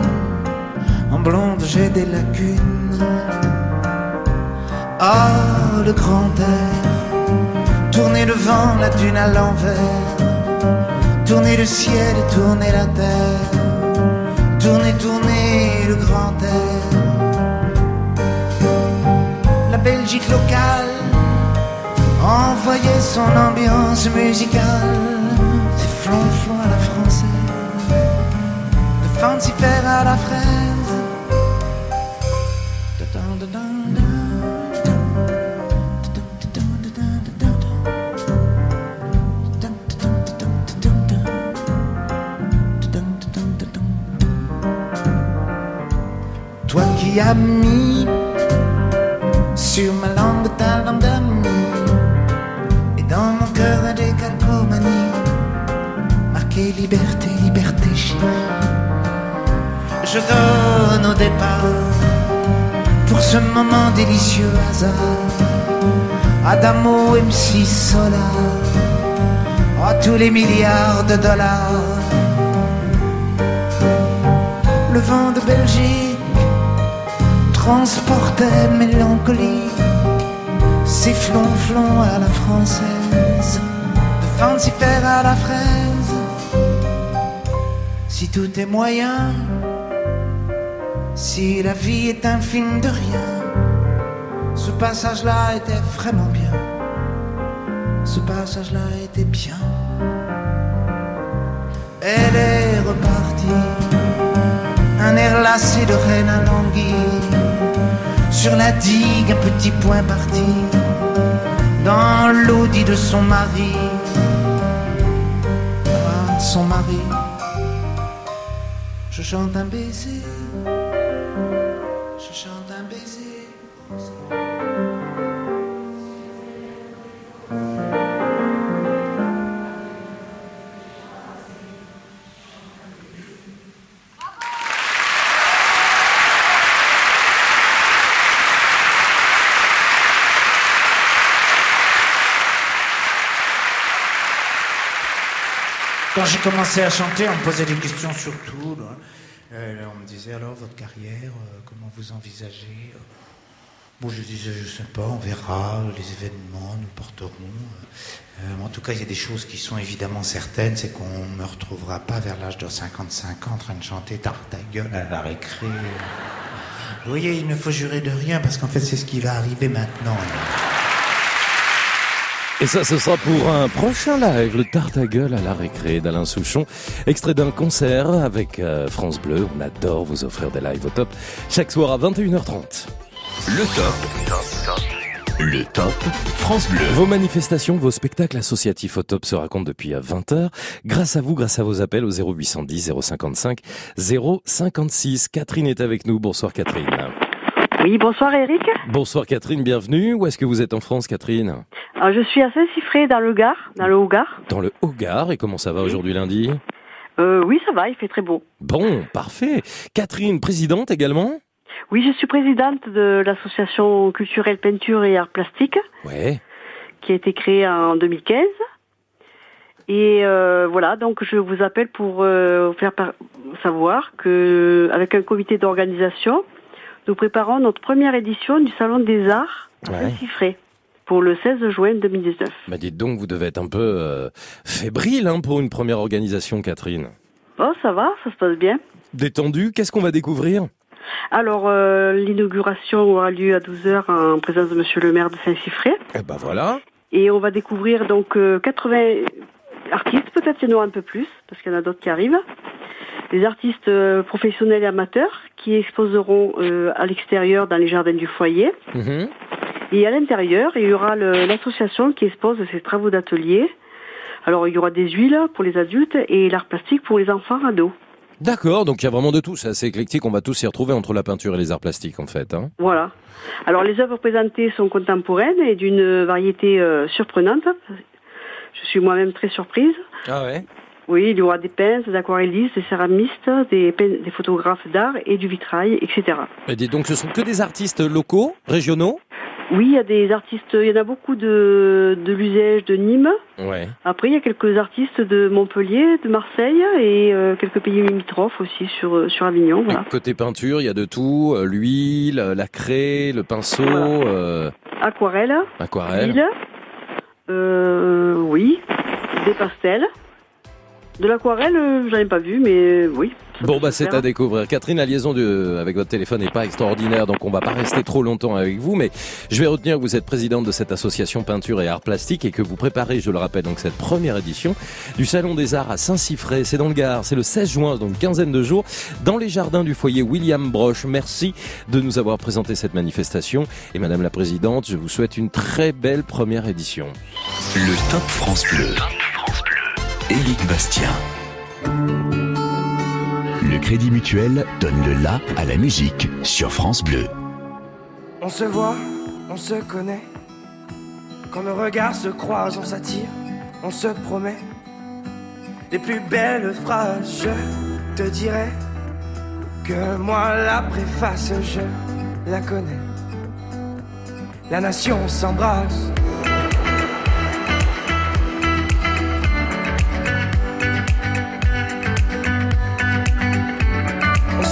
en blonde, j'ai des lacunes. Ah, le grand air, tourner le vent, la dune à l'envers, tourner le ciel et tourner la terre, tourner, tourner le grand air. La Belgique locale envoyait son ambiance musicale, ses flonflons à la française, de fancy faire à la fraise. Sur ma langue ta langue d'amis et dans mon cœur un décalcomanie marqué liberté, liberté chérie. Je donne au départ pour ce moment délicieux hasard. Adamo MC Solar. À tous les milliards de dollars. Le vent de Belgique transportait mélancolie, ses flonflons à la française, de fancy faire à la fraise. Si tout est moyen, si la vie est un film de rien, ce passage-là était vraiment bien. Ce passage-là était bien. Elle est repartie un air lassé de reine à. Sur la digue, un petit point parti. Dans l'audit de son mari. Ah, son mari. Je chante un baiser. Quand j'ai commencé à chanter, on me posait des questions sur tout. Euh, on me disait alors votre carrière, euh, comment vous envisagez euh? Bon, je disais, je sais pas, on verra, les événements nous porteront. En tout cas, il y a des choses qui sont évidemment certaines, c'est qu'on ne me retrouvera pas vers l'âge de 55 ans en train de chanter Tarte ta gueule à la récré. Vous voyez, il ne faut jurer de rien, parce qu'en fait, c'est ce qui va arriver maintenant. Et ça, ce sera pour un prochain live, le tarte à gueule à la récré d'Alain Souchon. Extrait d'un concert avec euh, France Bleu. On adore vous offrir des lives au top. Chaque soir à 21h30. Le top. Le top France Bleu. Vos manifestations, vos spectacles associatifs au top se racontent depuis 20h. Grâce à vous, grâce à vos appels au 0810 055 056. Catherine est avec nous. Bonsoir Catherine. Oui, bonsoir Eric. Bonsoir Catherine, bienvenue. Où est-ce que vous êtes en France, Catherine Alors, je suis à Saint-Siffré dans le Gard, dans le Haut-Gard. Dans le Haut-Gard. Et comment ça va aujourd'hui lundi Euh, oui, ça va, il fait très beau. Bon, parfait. Catherine, présidente également Oui, je suis présidente de l'association culturelle peinture et arts plastiques Ouais. qui a été créée en 2015. Et euh, voilà, donc je vous appelle pour euh, vous faire par- savoir que avec un comité d'organisation, nous préparons notre première édition du Salon des Arts à Ouais. Pour le 16 juin 2019. Bah dites donc, vous devez être un peu euh, fébrile hein, pour une première organisation, Catherine. Oh, ça va, ça se passe bien. Détendu, qu'est-ce qu'on va découvrir? Alors, euh, l'inauguration aura lieu à 12h en présence de Monsieur le maire de Saint-Siffré. Eh ben voilà. Et on va découvrir donc euh, 80 artistes, peut-être il y en aura un peu plus, parce qu'il y en a d'autres qui arrivent. Des artistes euh, professionnels et amateurs qui exposeront euh, à l'extérieur dans les jardins du foyer. Mhm. Et à l'intérieur, il y aura l'association qui expose ses travaux d'atelier. Alors, il y aura des huiles pour les adultes et l'art plastique pour les enfants ados. D'accord, donc il y a vraiment de tout, c'est assez éclectique, on va tous s'y retrouver entre la peinture et les arts plastiques en fait. Hein. Voilà. Alors les œuvres présentées sont contemporaines et d'une variété euh, surprenante. Je suis moi-même très surprise. Ah ouais? Oui, il y aura des peintres, des aquarellistes, des céramistes, des, photographes d'art et du vitrail, etc. Et donc, ce sont que des artistes locaux, régionaux? Oui, il y a des artistes, il y en a beaucoup de, de l'usage de Nîmes. Ouais. Après, il y a quelques artistes de Montpellier, de Marseille et euh, quelques pays limitrophes aussi sur, euh, sur Avignon. Voilà. Côté peinture, il y a de tout, euh, l'huile, la craie, le pinceau, euh, Aquarelle, aquarelle. huile, euh, oui, des pastels. De l'aquarelle, euh, j'en ai pas vu, mais oui. Bon bah c'est à découvrir. Catherine, la liaison de, avec votre téléphone n'est pas extraordinaire, donc on va pas rester trop longtemps avec vous, mais je vais retenir que vous êtes présidente de cette association peinture et arts plastiques et que vous préparez, je le rappelle, donc cette première édition du Salon des Arts à Saint-Siffré. C'est dans le Gard, c'est le 16 juin, donc une quinzaine de jours, dans les jardins du foyer William Broche. Merci de nous avoir présenté cette manifestation et Madame la Présidente, je vous souhaite une très belle première édition. Le Top France Bleu. Éric Bastien. Le Crédit Mutuel donne le la à la musique sur France Bleu. On se voit, on se connaît. Quand nos regards se croisent, on s'attire, on se promet. Les plus belles phrases, je te dirai que moi la préface, je la connais. La nation s'embrasse.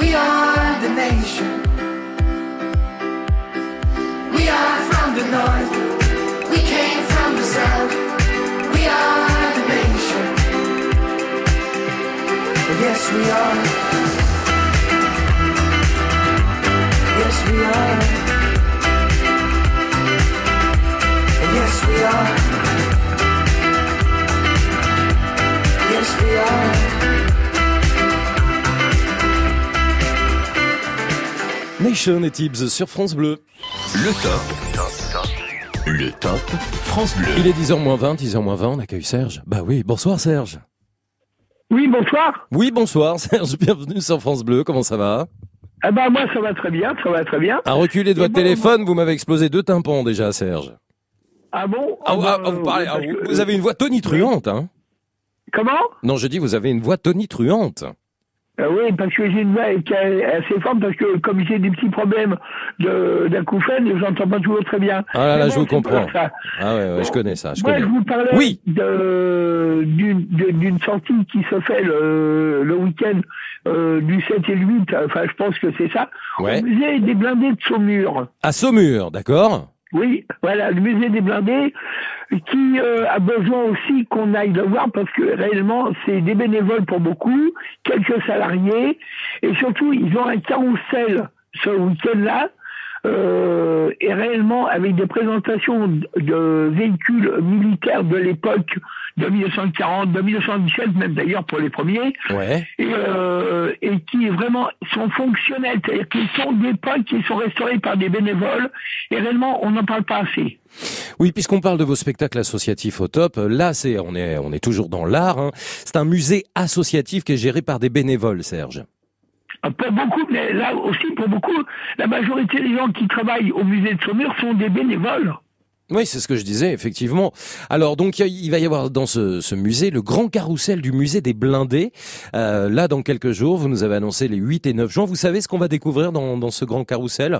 We are the nation. We are from the north. We came from the south. We are the nation. Yes, we are. Yes, we are. Yes, we are. Yes, we are. Nation et Tibbs sur France Bleu. Le top. Le top France Bleu. Il est 10h20, 10h20, on accueille Serge. Bah oui, bonsoir Serge. Oui, bonsoir. Oui, bonsoir Serge, bienvenue sur France Bleu, comment ça va? Ah bah moi ça va très bien, ça va très bien. À reculer de votre bon, téléphone, vous m'avez explosé deux tympans déjà Serge. Ah bon? Ah, bah, ah, vous, parlez- parce ah, vous- que- vous avez une voix tonitruante, hein Comment? Non, je dis vous avez une voix tonitruante. Euh, Oui, parce que j'ai une voix qui est assez forte, parce que comme j'ai des petits problèmes de- d'acouphènes, je n'entends pas toujours très bien. Ah là là, je vous comprends. ça. Ah ouais, ouais, je connais ça, je Moi, connais. je vous parlais Oui. d'une sortie qui se fait le, le week-end euh, du 7 et le 8, enfin je pense que c'est ça, Ouais. musée des blindés de Saumur. À Saumur, d'accord Oui, voilà, le musée des blindés qui euh, a besoin aussi qu'on aille le voir parce que réellement c'est des bénévoles pour beaucoup, quelques salariés et surtout ils ont un carrousel ce week-end-là euh, et réellement avec des présentations de- véhicules militaires de l'époque de 1940, de 1917 même d'ailleurs pour les premiers Ouais. et, euh, et qui vraiment sont fonctionnels, c'est-à-dire qu'ils sont d'époque, qui sont restaurés par des bénévoles, et réellement on n'en parle pas assez. Oui, puisqu'on parle de vos spectacles associatifs au top, là c'est on est on est toujours dans l'art. hein. C'est un musée associatif qui est géré par des bénévoles, Serge. Euh, Pour beaucoup, mais là aussi pour beaucoup, la majorité des gens qui travaillent au musée de Saumur sont des bénévoles. Oui, c'est ce que je disais, effectivement. Alors, donc, il va y avoir dans ce, ce musée le grand carrousel du musée des blindés. Euh, là, dans quelques jours, vous nous avez annoncé les 8 et 9 juin. Vous savez ce qu'on va découvrir dans, dans ce grand carrousel?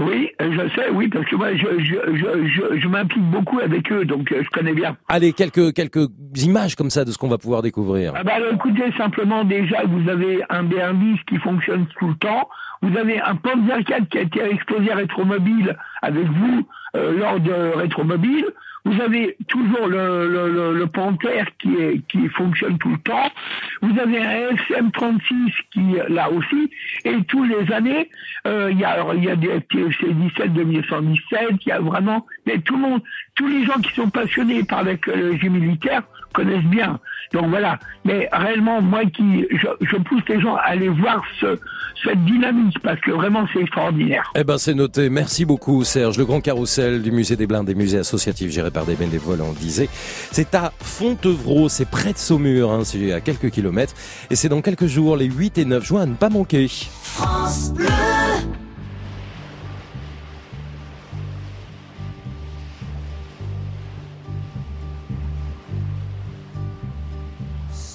Oui, je sais, oui, parce que moi je, je, je, je, m'implique beaucoup avec eux, donc euh, je connais bien. Allez, quelques, quelques images comme ça de ce qu'on va pouvoir découvrir. Ah bah, écoutez, simplement déjà, vous avez un BR10 qui fonctionne tout le temps. Vous avez un Panzer 4 qui a été exposé à Rétromobile avec vous euh, lors de Rétromobile. Vous avez toujours le, le, Panther qui, qui fonctionne tout le temps. Vous avez un SM36 qui, là aussi, et tous les années, euh, il y a, y a des TFC 17 de 1917, il y a vraiment, mais tout le monde, tous les gens qui sont passionnés par la l'écologie militaire connaissent bien. Donc voilà. Mais réellement, moi qui, je, je pousse les gens à aller voir ce, cette dynamique parce que vraiment c'est extraordinaire. Eh ben, c'est noté. Merci beaucoup, Serge. Le grand carrousel du musée des Blindes, des musées associatifs gérés par des bénévoles, on le disait. C'est à Fontevraud, c'est près de Saumur, hein, c'est à quelques kilomètres. Et c'est dans quelques jours, les 8 et 9 juin, à ne pas manquer. France Bleu.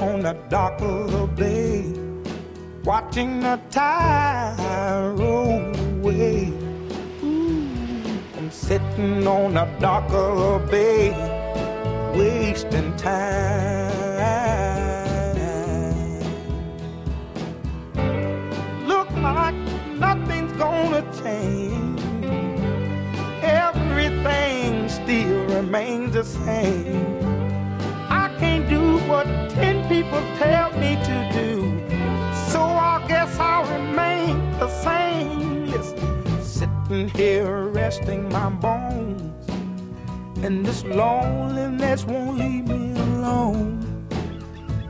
on the dock of the bay, watching the tide roll away. Ooh, I'm sitting on the dock of the bay, wasting time. Look like nothing's gonna change. Everything still remains the same. I can't do what ten people tell me to do. So I guess I'll remain the same. Listen, sitting here resting my bones. And this loneliness won't leave me alone.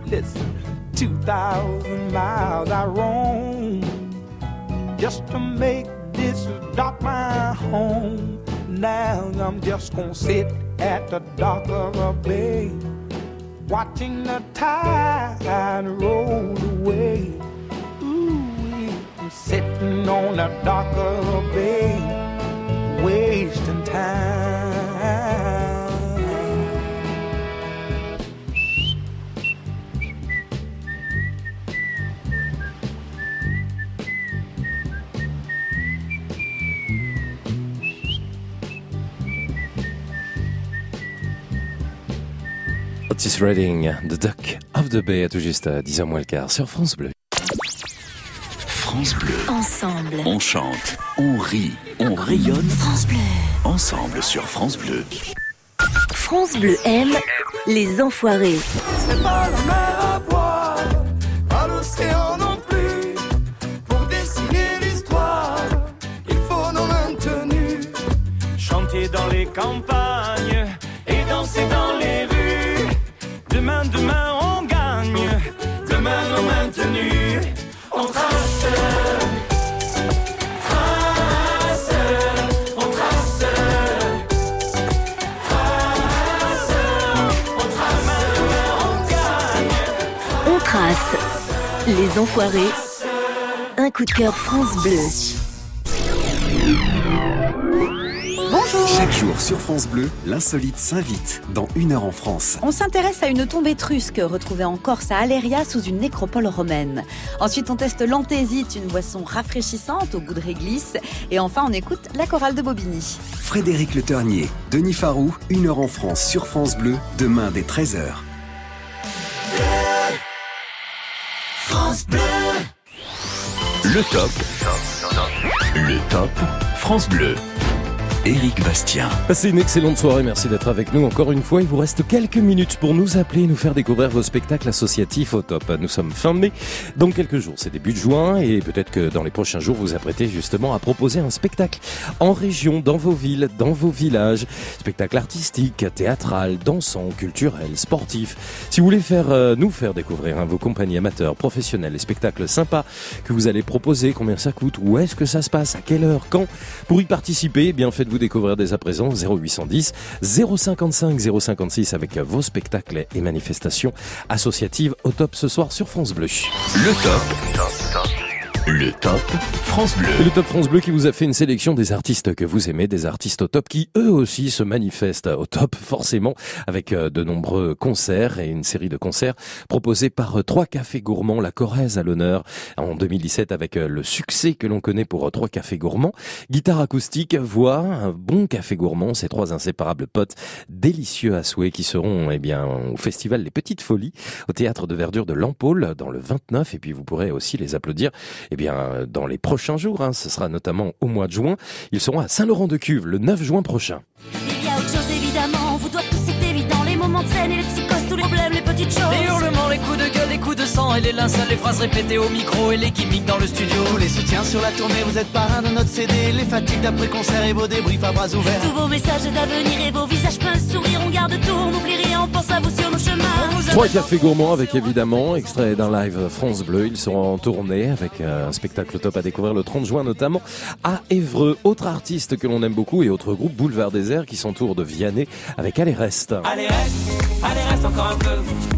Listen, 2,000 miles I roam. just to make this dock my home. Now I'm just gonna sit at the dock of a bay, watching the tide roll away. Ooh, I'm sitting on the dock of a bay, wasting time. Otis Redding, The Duck of the Bay, à tout juste à 10h moins le quart sur France Bleu. France Bleu. Ensemble. On chante, on rit, on rayonne. France Bleu. Ensemble sur France Bleu. France Bleu aime les enfoirés. C'est pas la mer à boire, pas l'océan non plus. Pour dessiner l'histoire, il faut nos maintenus. chanter dans les campagnes Les enfoirés. Un coup de cœur France Bleu. Bonjour Chaque jour sur France Bleu, l'insolite s'invite dans Une heure en France. On s'intéresse à une tombe étrusque retrouvée en Corse à Aléria sous une nécropole romaine. Ensuite, on teste l'anthésite, une boisson rafraîchissante au goût de réglisse. Et enfin, on écoute la chorale de Bobigny. Frédéric Le Ternier, Denis Farou, Une heure en France sur France Bleu, demain dès 13h. France Bleu. Le top. Le top. France Bleu. Éric Bastien. Passez une excellente soirée, merci d'être avec nous encore une fois. Il vous reste quelques minutes pour nous appeler et nous faire découvrir vos spectacles associatifs au top. Nous sommes fin mai, dans quelques jours, c'est début de juin et peut-être que dans les prochains jours, vous apprêtez justement à proposer un spectacle en région, dans vos villes, dans vos villages. Spectacle artistique, théâtral, dansant, culturel, sportif. Si vous voulez faire, euh, nous faire découvrir hein, vos compagnies amateurs, professionnels, les spectacles sympas que vous allez proposer, combien ça coûte, où est-ce que ça se passe, à quelle heure, quand, pour y participer, eh bien faites-vous découvrir dès à présent 0810 055 056 avec vos spectacles et manifestations associatives au top ce soir sur France Bleu. Le top. Le top France Bleu. Le Top France Bleu qui vous a fait une sélection des artistes que vous aimez, des artistes au top qui eux aussi se manifestent au top forcément avec euh, de nombreux concerts et une série de concerts proposés par euh, Trois Cafés Gourmands, la Corrèze à l'honneur en 2017 avec euh, le succès que l'on connaît pour Trois Cafés Gourmands. Guitare acoustique, voix, un bon café gourmand, ces trois inséparables potes délicieux à souhait qui seront eh bien au festival Les Petites Folies au théâtre de verdure de l'Empôle dans le 29 et puis vous pourrez aussi les applaudir eh bien dans les prochains jours. hein. Ce sera notamment au mois de juin. Ils seront à Saint-Laurent-de-Cuve le 9 juin prochain. Il y a autre chose évidemment, vous doit tous c'est évident, les moments de scène et les psychoses, tous les problèmes, les petites choses. Les hurlements, les coups de gueule, les coups de sang et les linceuls, les phrases répétées au micro et les gimmicks dans le studio. Tous les soutiens sur la tournée, vous êtes parrain de notre CD, les fatigues d'après-concert et vos débriefs à bras ouverts. Tous vos messages d'avenir et vos visages pleins de sourires, on garde tout, on n'oublie rien, on pense à vous sur nos chemins. Trois cafés gourmands avec évidemment extrait d'un live France Bleu. Ils seront en tournée avec euh, un spectacle top à découvrir le 30 juin notamment à Évreux. Autre artiste que l'on aime beaucoup et autre groupe Boulevard Désert qui s'entoure de Vianney avec Allez Reste. Allez reste, allez reste encore un peu.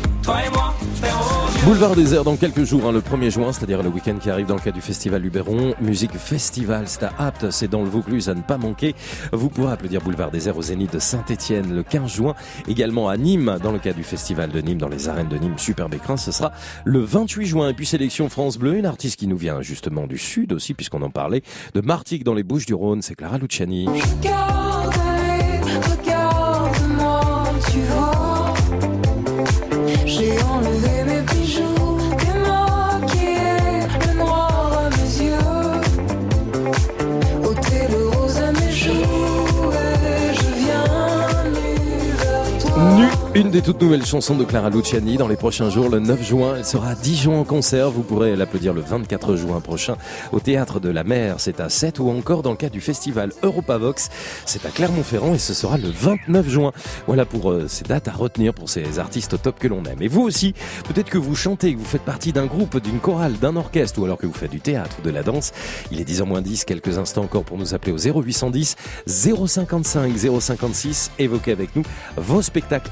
Toi et moi, dans quelques jours, hein, le 1er juin, c'est-à-dire le week-end qui arrive dans le cadre du Festival Luberon. Musique Festival, c'est à Apt, c'est dans le Vaucluse à ne pas manquer. Vous pourrez applaudir Boulevard Désert au Zénith de Saint-Etienne le 15 juin. Également à Nîmes, dans le cadre du Festival de Nîmes, dans les arènes de Nîmes, Superbe Écrin, ce sera le 28 juin. Et puis sélection France Bleu, une artiste qui nous vient justement du Sud aussi, puisqu'on en parlait, de Martigues dans les Bouches du Rhône, c'est Clara Luciani. Une des toutes nouvelles chansons de Clara Luciani dans les prochains jours, le 9 juin. Elle sera à Dijon en concert. Vous pourrez l'applaudir le 24 juin prochain au Théâtre de la Mer. C'est à 7 ou encore dans le cadre du festival Europavox. C'est à Clermont-Ferrand et ce sera le 29 juin. Voilà pour euh, ces dates à retenir pour ces artistes top que l'on aime. Et vous aussi, peut-être que vous chantez, que vous faites partie d'un groupe, d'une chorale, d'un orchestre ou alors que vous faites du théâtre ou de la danse. Il est 10h moins 10, quelques instants encore pour nous appeler au 0810 055 056. Évoquez avec nous vos spectacles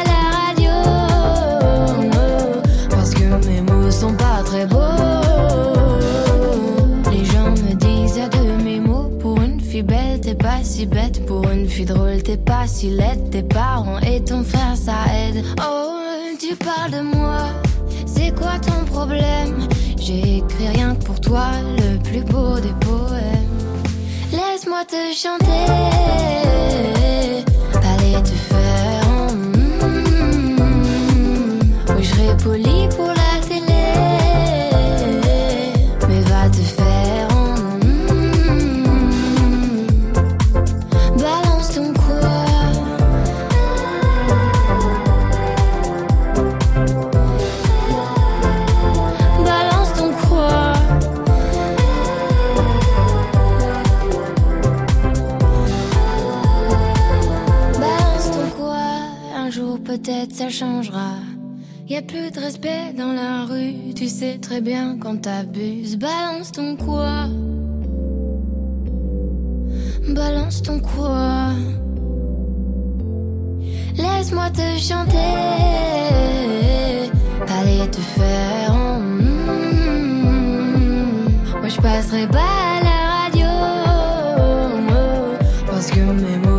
si bête. Pour une fille drôle, t'es pas si laide. Tes parents et ton frère, ça aide. Oh, tu parles de moi, c'est quoi ton problème? J'ai écrit rien que pour toi, le plus beau des poèmes. Laisse-moi te chanter. Allez te faire. mm. Oui, je poli pour la ça changera. Y a plus de respect dans la rue. Tu sais très bien quand t'abuses. Balance ton quoi? Balance ton quoi? Laisse-moi te chanter. Allez te faire. mm. Moi je passerai pas à la radio. Parce que mes mots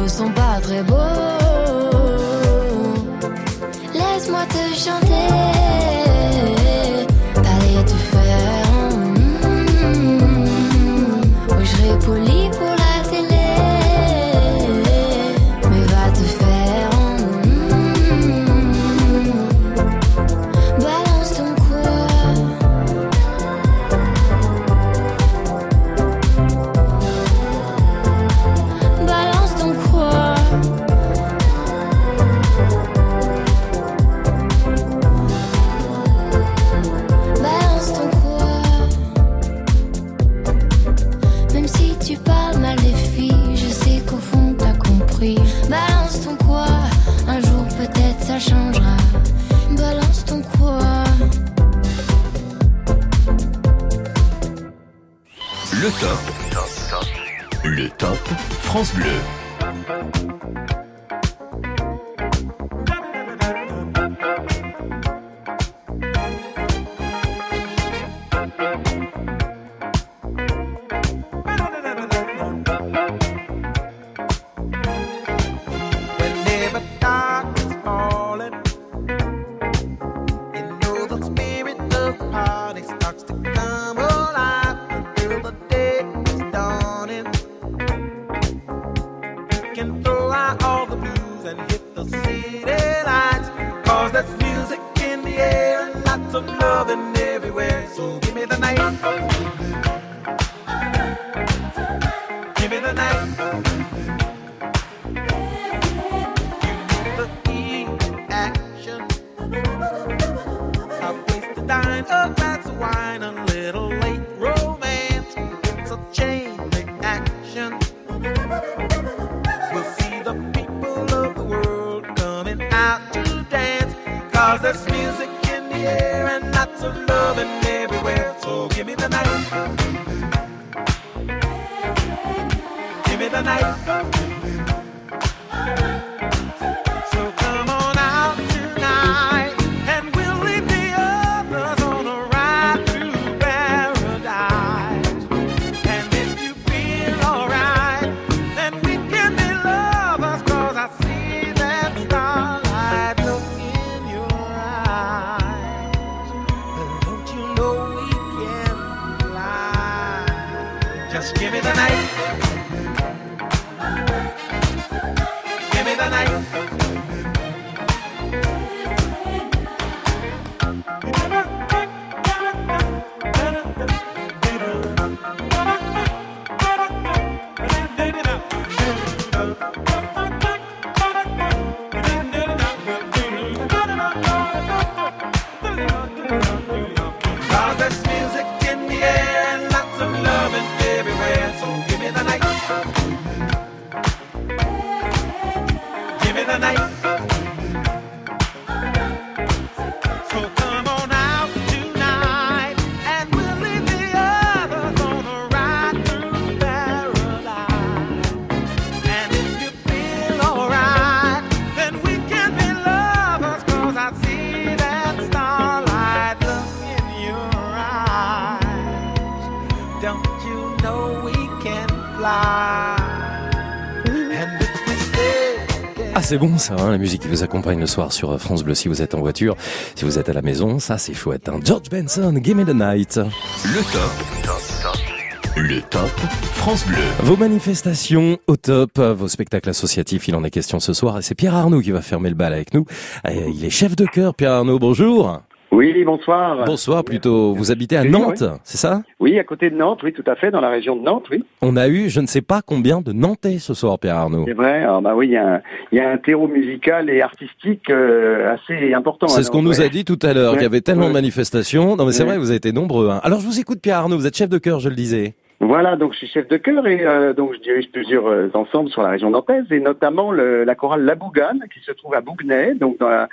c'est bon ça, hein, la musique qui vous accompagne le soir sur France Bleu si vous êtes en voiture, si vous êtes à la maison, ça c'est chouette. Hein. George Benson, Give Me The Night. Le top. Le top France Bleu. Vos manifestations au top, vos spectacles associatifs, il en est question ce soir et c'est Pierre Arnaud qui va fermer le bal avec nous. Euh, Il est chef de chœur, Pierre Arnaud, bonjour. Oui, bonsoir. Bonsoir plutôt, vous habitez à Nantes, oui. c'est ça? Oui, à côté de Nantes, oui, tout à fait, dans la région de Nantes, oui. On a eu je ne sais pas combien de Nantais ce soir, Pierre Arnaud. C'est vrai, alors, bah oui, il y, a un- il y a un terreau musical et artistique euh, assez important. C'est à ce qu'on nous a dit tout à l'heure, Ouais, qu'il y avait tellement de manifestations. Non mais c'est vrai, vous avez été nombreux. hein. Alors je vous écoute Pierre Arnaud, vous êtes chef de chœur, je le disais. Voilà, donc je suis chef de chœur et euh, donc je dirige plusieurs euh, ensembles sur la région nantaise et notamment le- la chorale La Bougane qui se trouve à Bougnay, donc dans la,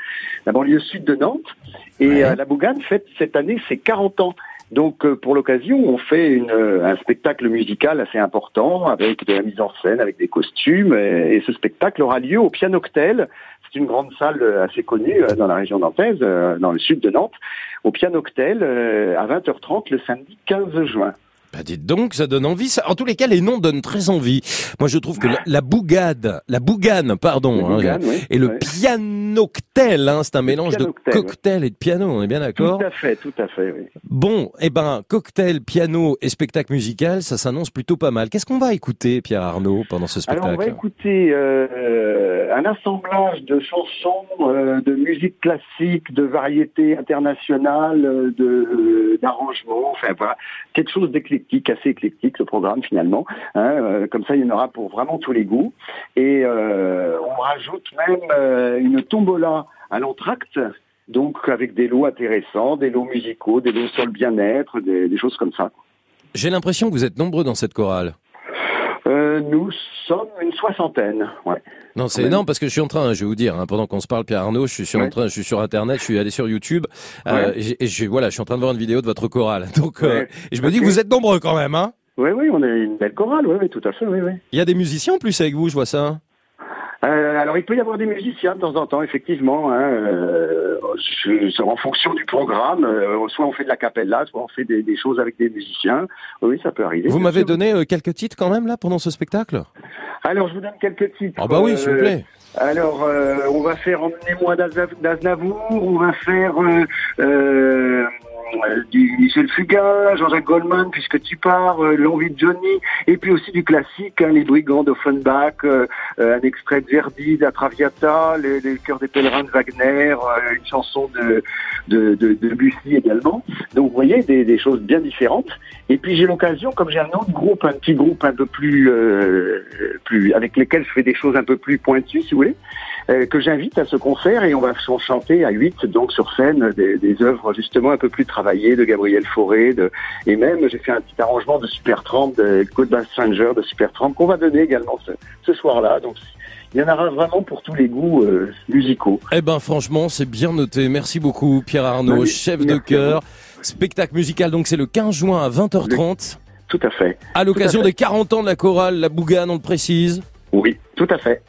la banlieue sud de Nantes. Et euh, La Bougane fête cette année ses 40 ans. Donc euh, pour l'occasion, on fait une, euh, un spectacle musical assez important avec de la mise en scène, avec des costumes. Et, et ce spectacle aura lieu au Pianoctel. C'est une grande salle assez connue euh, dans la région nantaise, euh, dans le sud de Nantes, au Pianoctel euh, à 20h30 le samedi 15 juin. Bah dites donc, ça donne envie. Ça, en tous les cas, les noms donnent très envie. Moi, je trouve que la, la bougade, la bougane, pardon, hein, bougane, oui, et le pianoctel, hein, c'est un mélange de cocktail et de piano. On est bien d'accord Tout à fait, tout à fait, oui. Bon, eh ben, cocktail, piano et spectacle musical, ça s'annonce plutôt pas mal. Qu'est-ce qu'on va écouter, Pierre Arnaud, pendant ce Alors on va spectacle écouter euh, un assemblage de chansons, euh, de musique classique, de variété internationale, euh, de euh, d'arrangements, enfin voilà, quelque chose d'éclectique, assez éclectique le programme finalement. hein, euh, comme ça, il y en aura pour vraiment tous les goûts. Et euh, on rajoute même euh, une tombola à l'entracte. Donc avec des lots intéressants, des lots musicaux, des lots sur le bien-être, des choses comme ça. J'ai l'impression que vous êtes nombreux dans cette chorale. Euh, nous sommes une soixantaine. Ouais. Non, c'est énorme parce que je suis en train, je vais vous dire, hein, pendant qu'on se parle, Pierre Arnaud, je suis sur, en train, je suis sur Internet, je suis allé sur YouTube, euh, Ouais. et, je, voilà, je suis en train de voir une vidéo de votre chorale. Donc, euh, et je me dis que vous êtes nombreux quand même, hein Oui, oui, on est une belle chorale, oui, oui, tout à fait, oui, oui. Il y a des musiciens en plus avec vous, je vois ça. Euh, alors, il peut y avoir des musiciens de temps en temps, effectivement, hein, euh, en fonction du programme. euh, soit on fait de la capella, soit on fait des, des choses avec des musiciens. Oui, ça peut arriver. Vous m'avez donné euh, quelques titres quand même là pendant ce spectacle? Alors, je vous donne quelques titres. Ah bah oui, s'il vous Euh, plaît. Alors, euh, on va faire Emmenez-moi d'Aznav- d'Aznavour, on va faire euh, euh, du Michel Fugain, Jean-Jacques Goldman, puisque tu pars, euh, L'envie de Johnny, et puis aussi du classique, hein, Les Brigands d'Offenbach, euh, euh, un extrait de Verdi, de la Traviata, les, les des Pèlerins de Wagner, une chanson de, de, de, de Bussy également. Donc, vous voyez, des, des choses bien différentes. Et puis, j'ai l'occasion, comme j'ai un autre groupe, un petit groupe un peu plus, euh, plus, avec lesquels je fais des choses un peu plus pointues, si vous voulez, que j'invite à ce concert et on va ch- chanter à huit donc sur scène des, des œuvres justement un peu plus travaillées de Gabriel Fauré de, et même j'ai fait un petit arrangement de Supertramp de Goodbye Stranger de Supertramp qu'on va donner également ce, ce soir-là donc il y en aura vraiment pour tous les goûts euh, musicaux. Eh ben franchement, c'est bien noté. Merci beaucoup Pierre Arnaud, Oui, chef de chœur. Spectacle musical, donc c'est le 15 juin à 20h30. Tout à fait. À l'occasion des 40 ans de la chorale La Bougane, on le précise. Oui, tout à fait.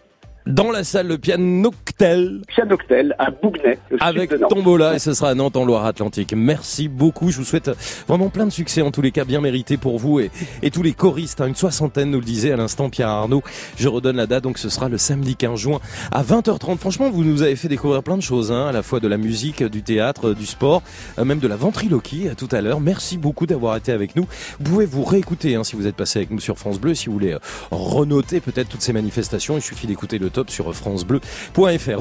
Dans la salle, le pianoctel Pianoctel. À Bougnay, Avec. Tombola et ce sera à Nantes en Loire-Atlantique. Merci beaucoup. Je vous souhaite vraiment plein de succès en tous les cas bien mérité pour vous et, et tous les choristes. hein. une soixantaine nous le disait à l'instant Pierre Arnaud. Je redonne la date donc ce sera le samedi 15 juin à 20h30. Franchement, vous nous avez fait découvrir plein de choses, hein, à la fois de la musique, du théâtre, du sport, euh, même de la ventriloquie euh, tout à l'heure. Merci beaucoup d'avoir été avec nous. Vous pouvez vous réécouter hein, si vous êtes passé avec nous sur France Bleu. Si vous voulez euh, renoter peut-être toutes ces manifestations, il suffit d'écouter le top sur francebleu.fr.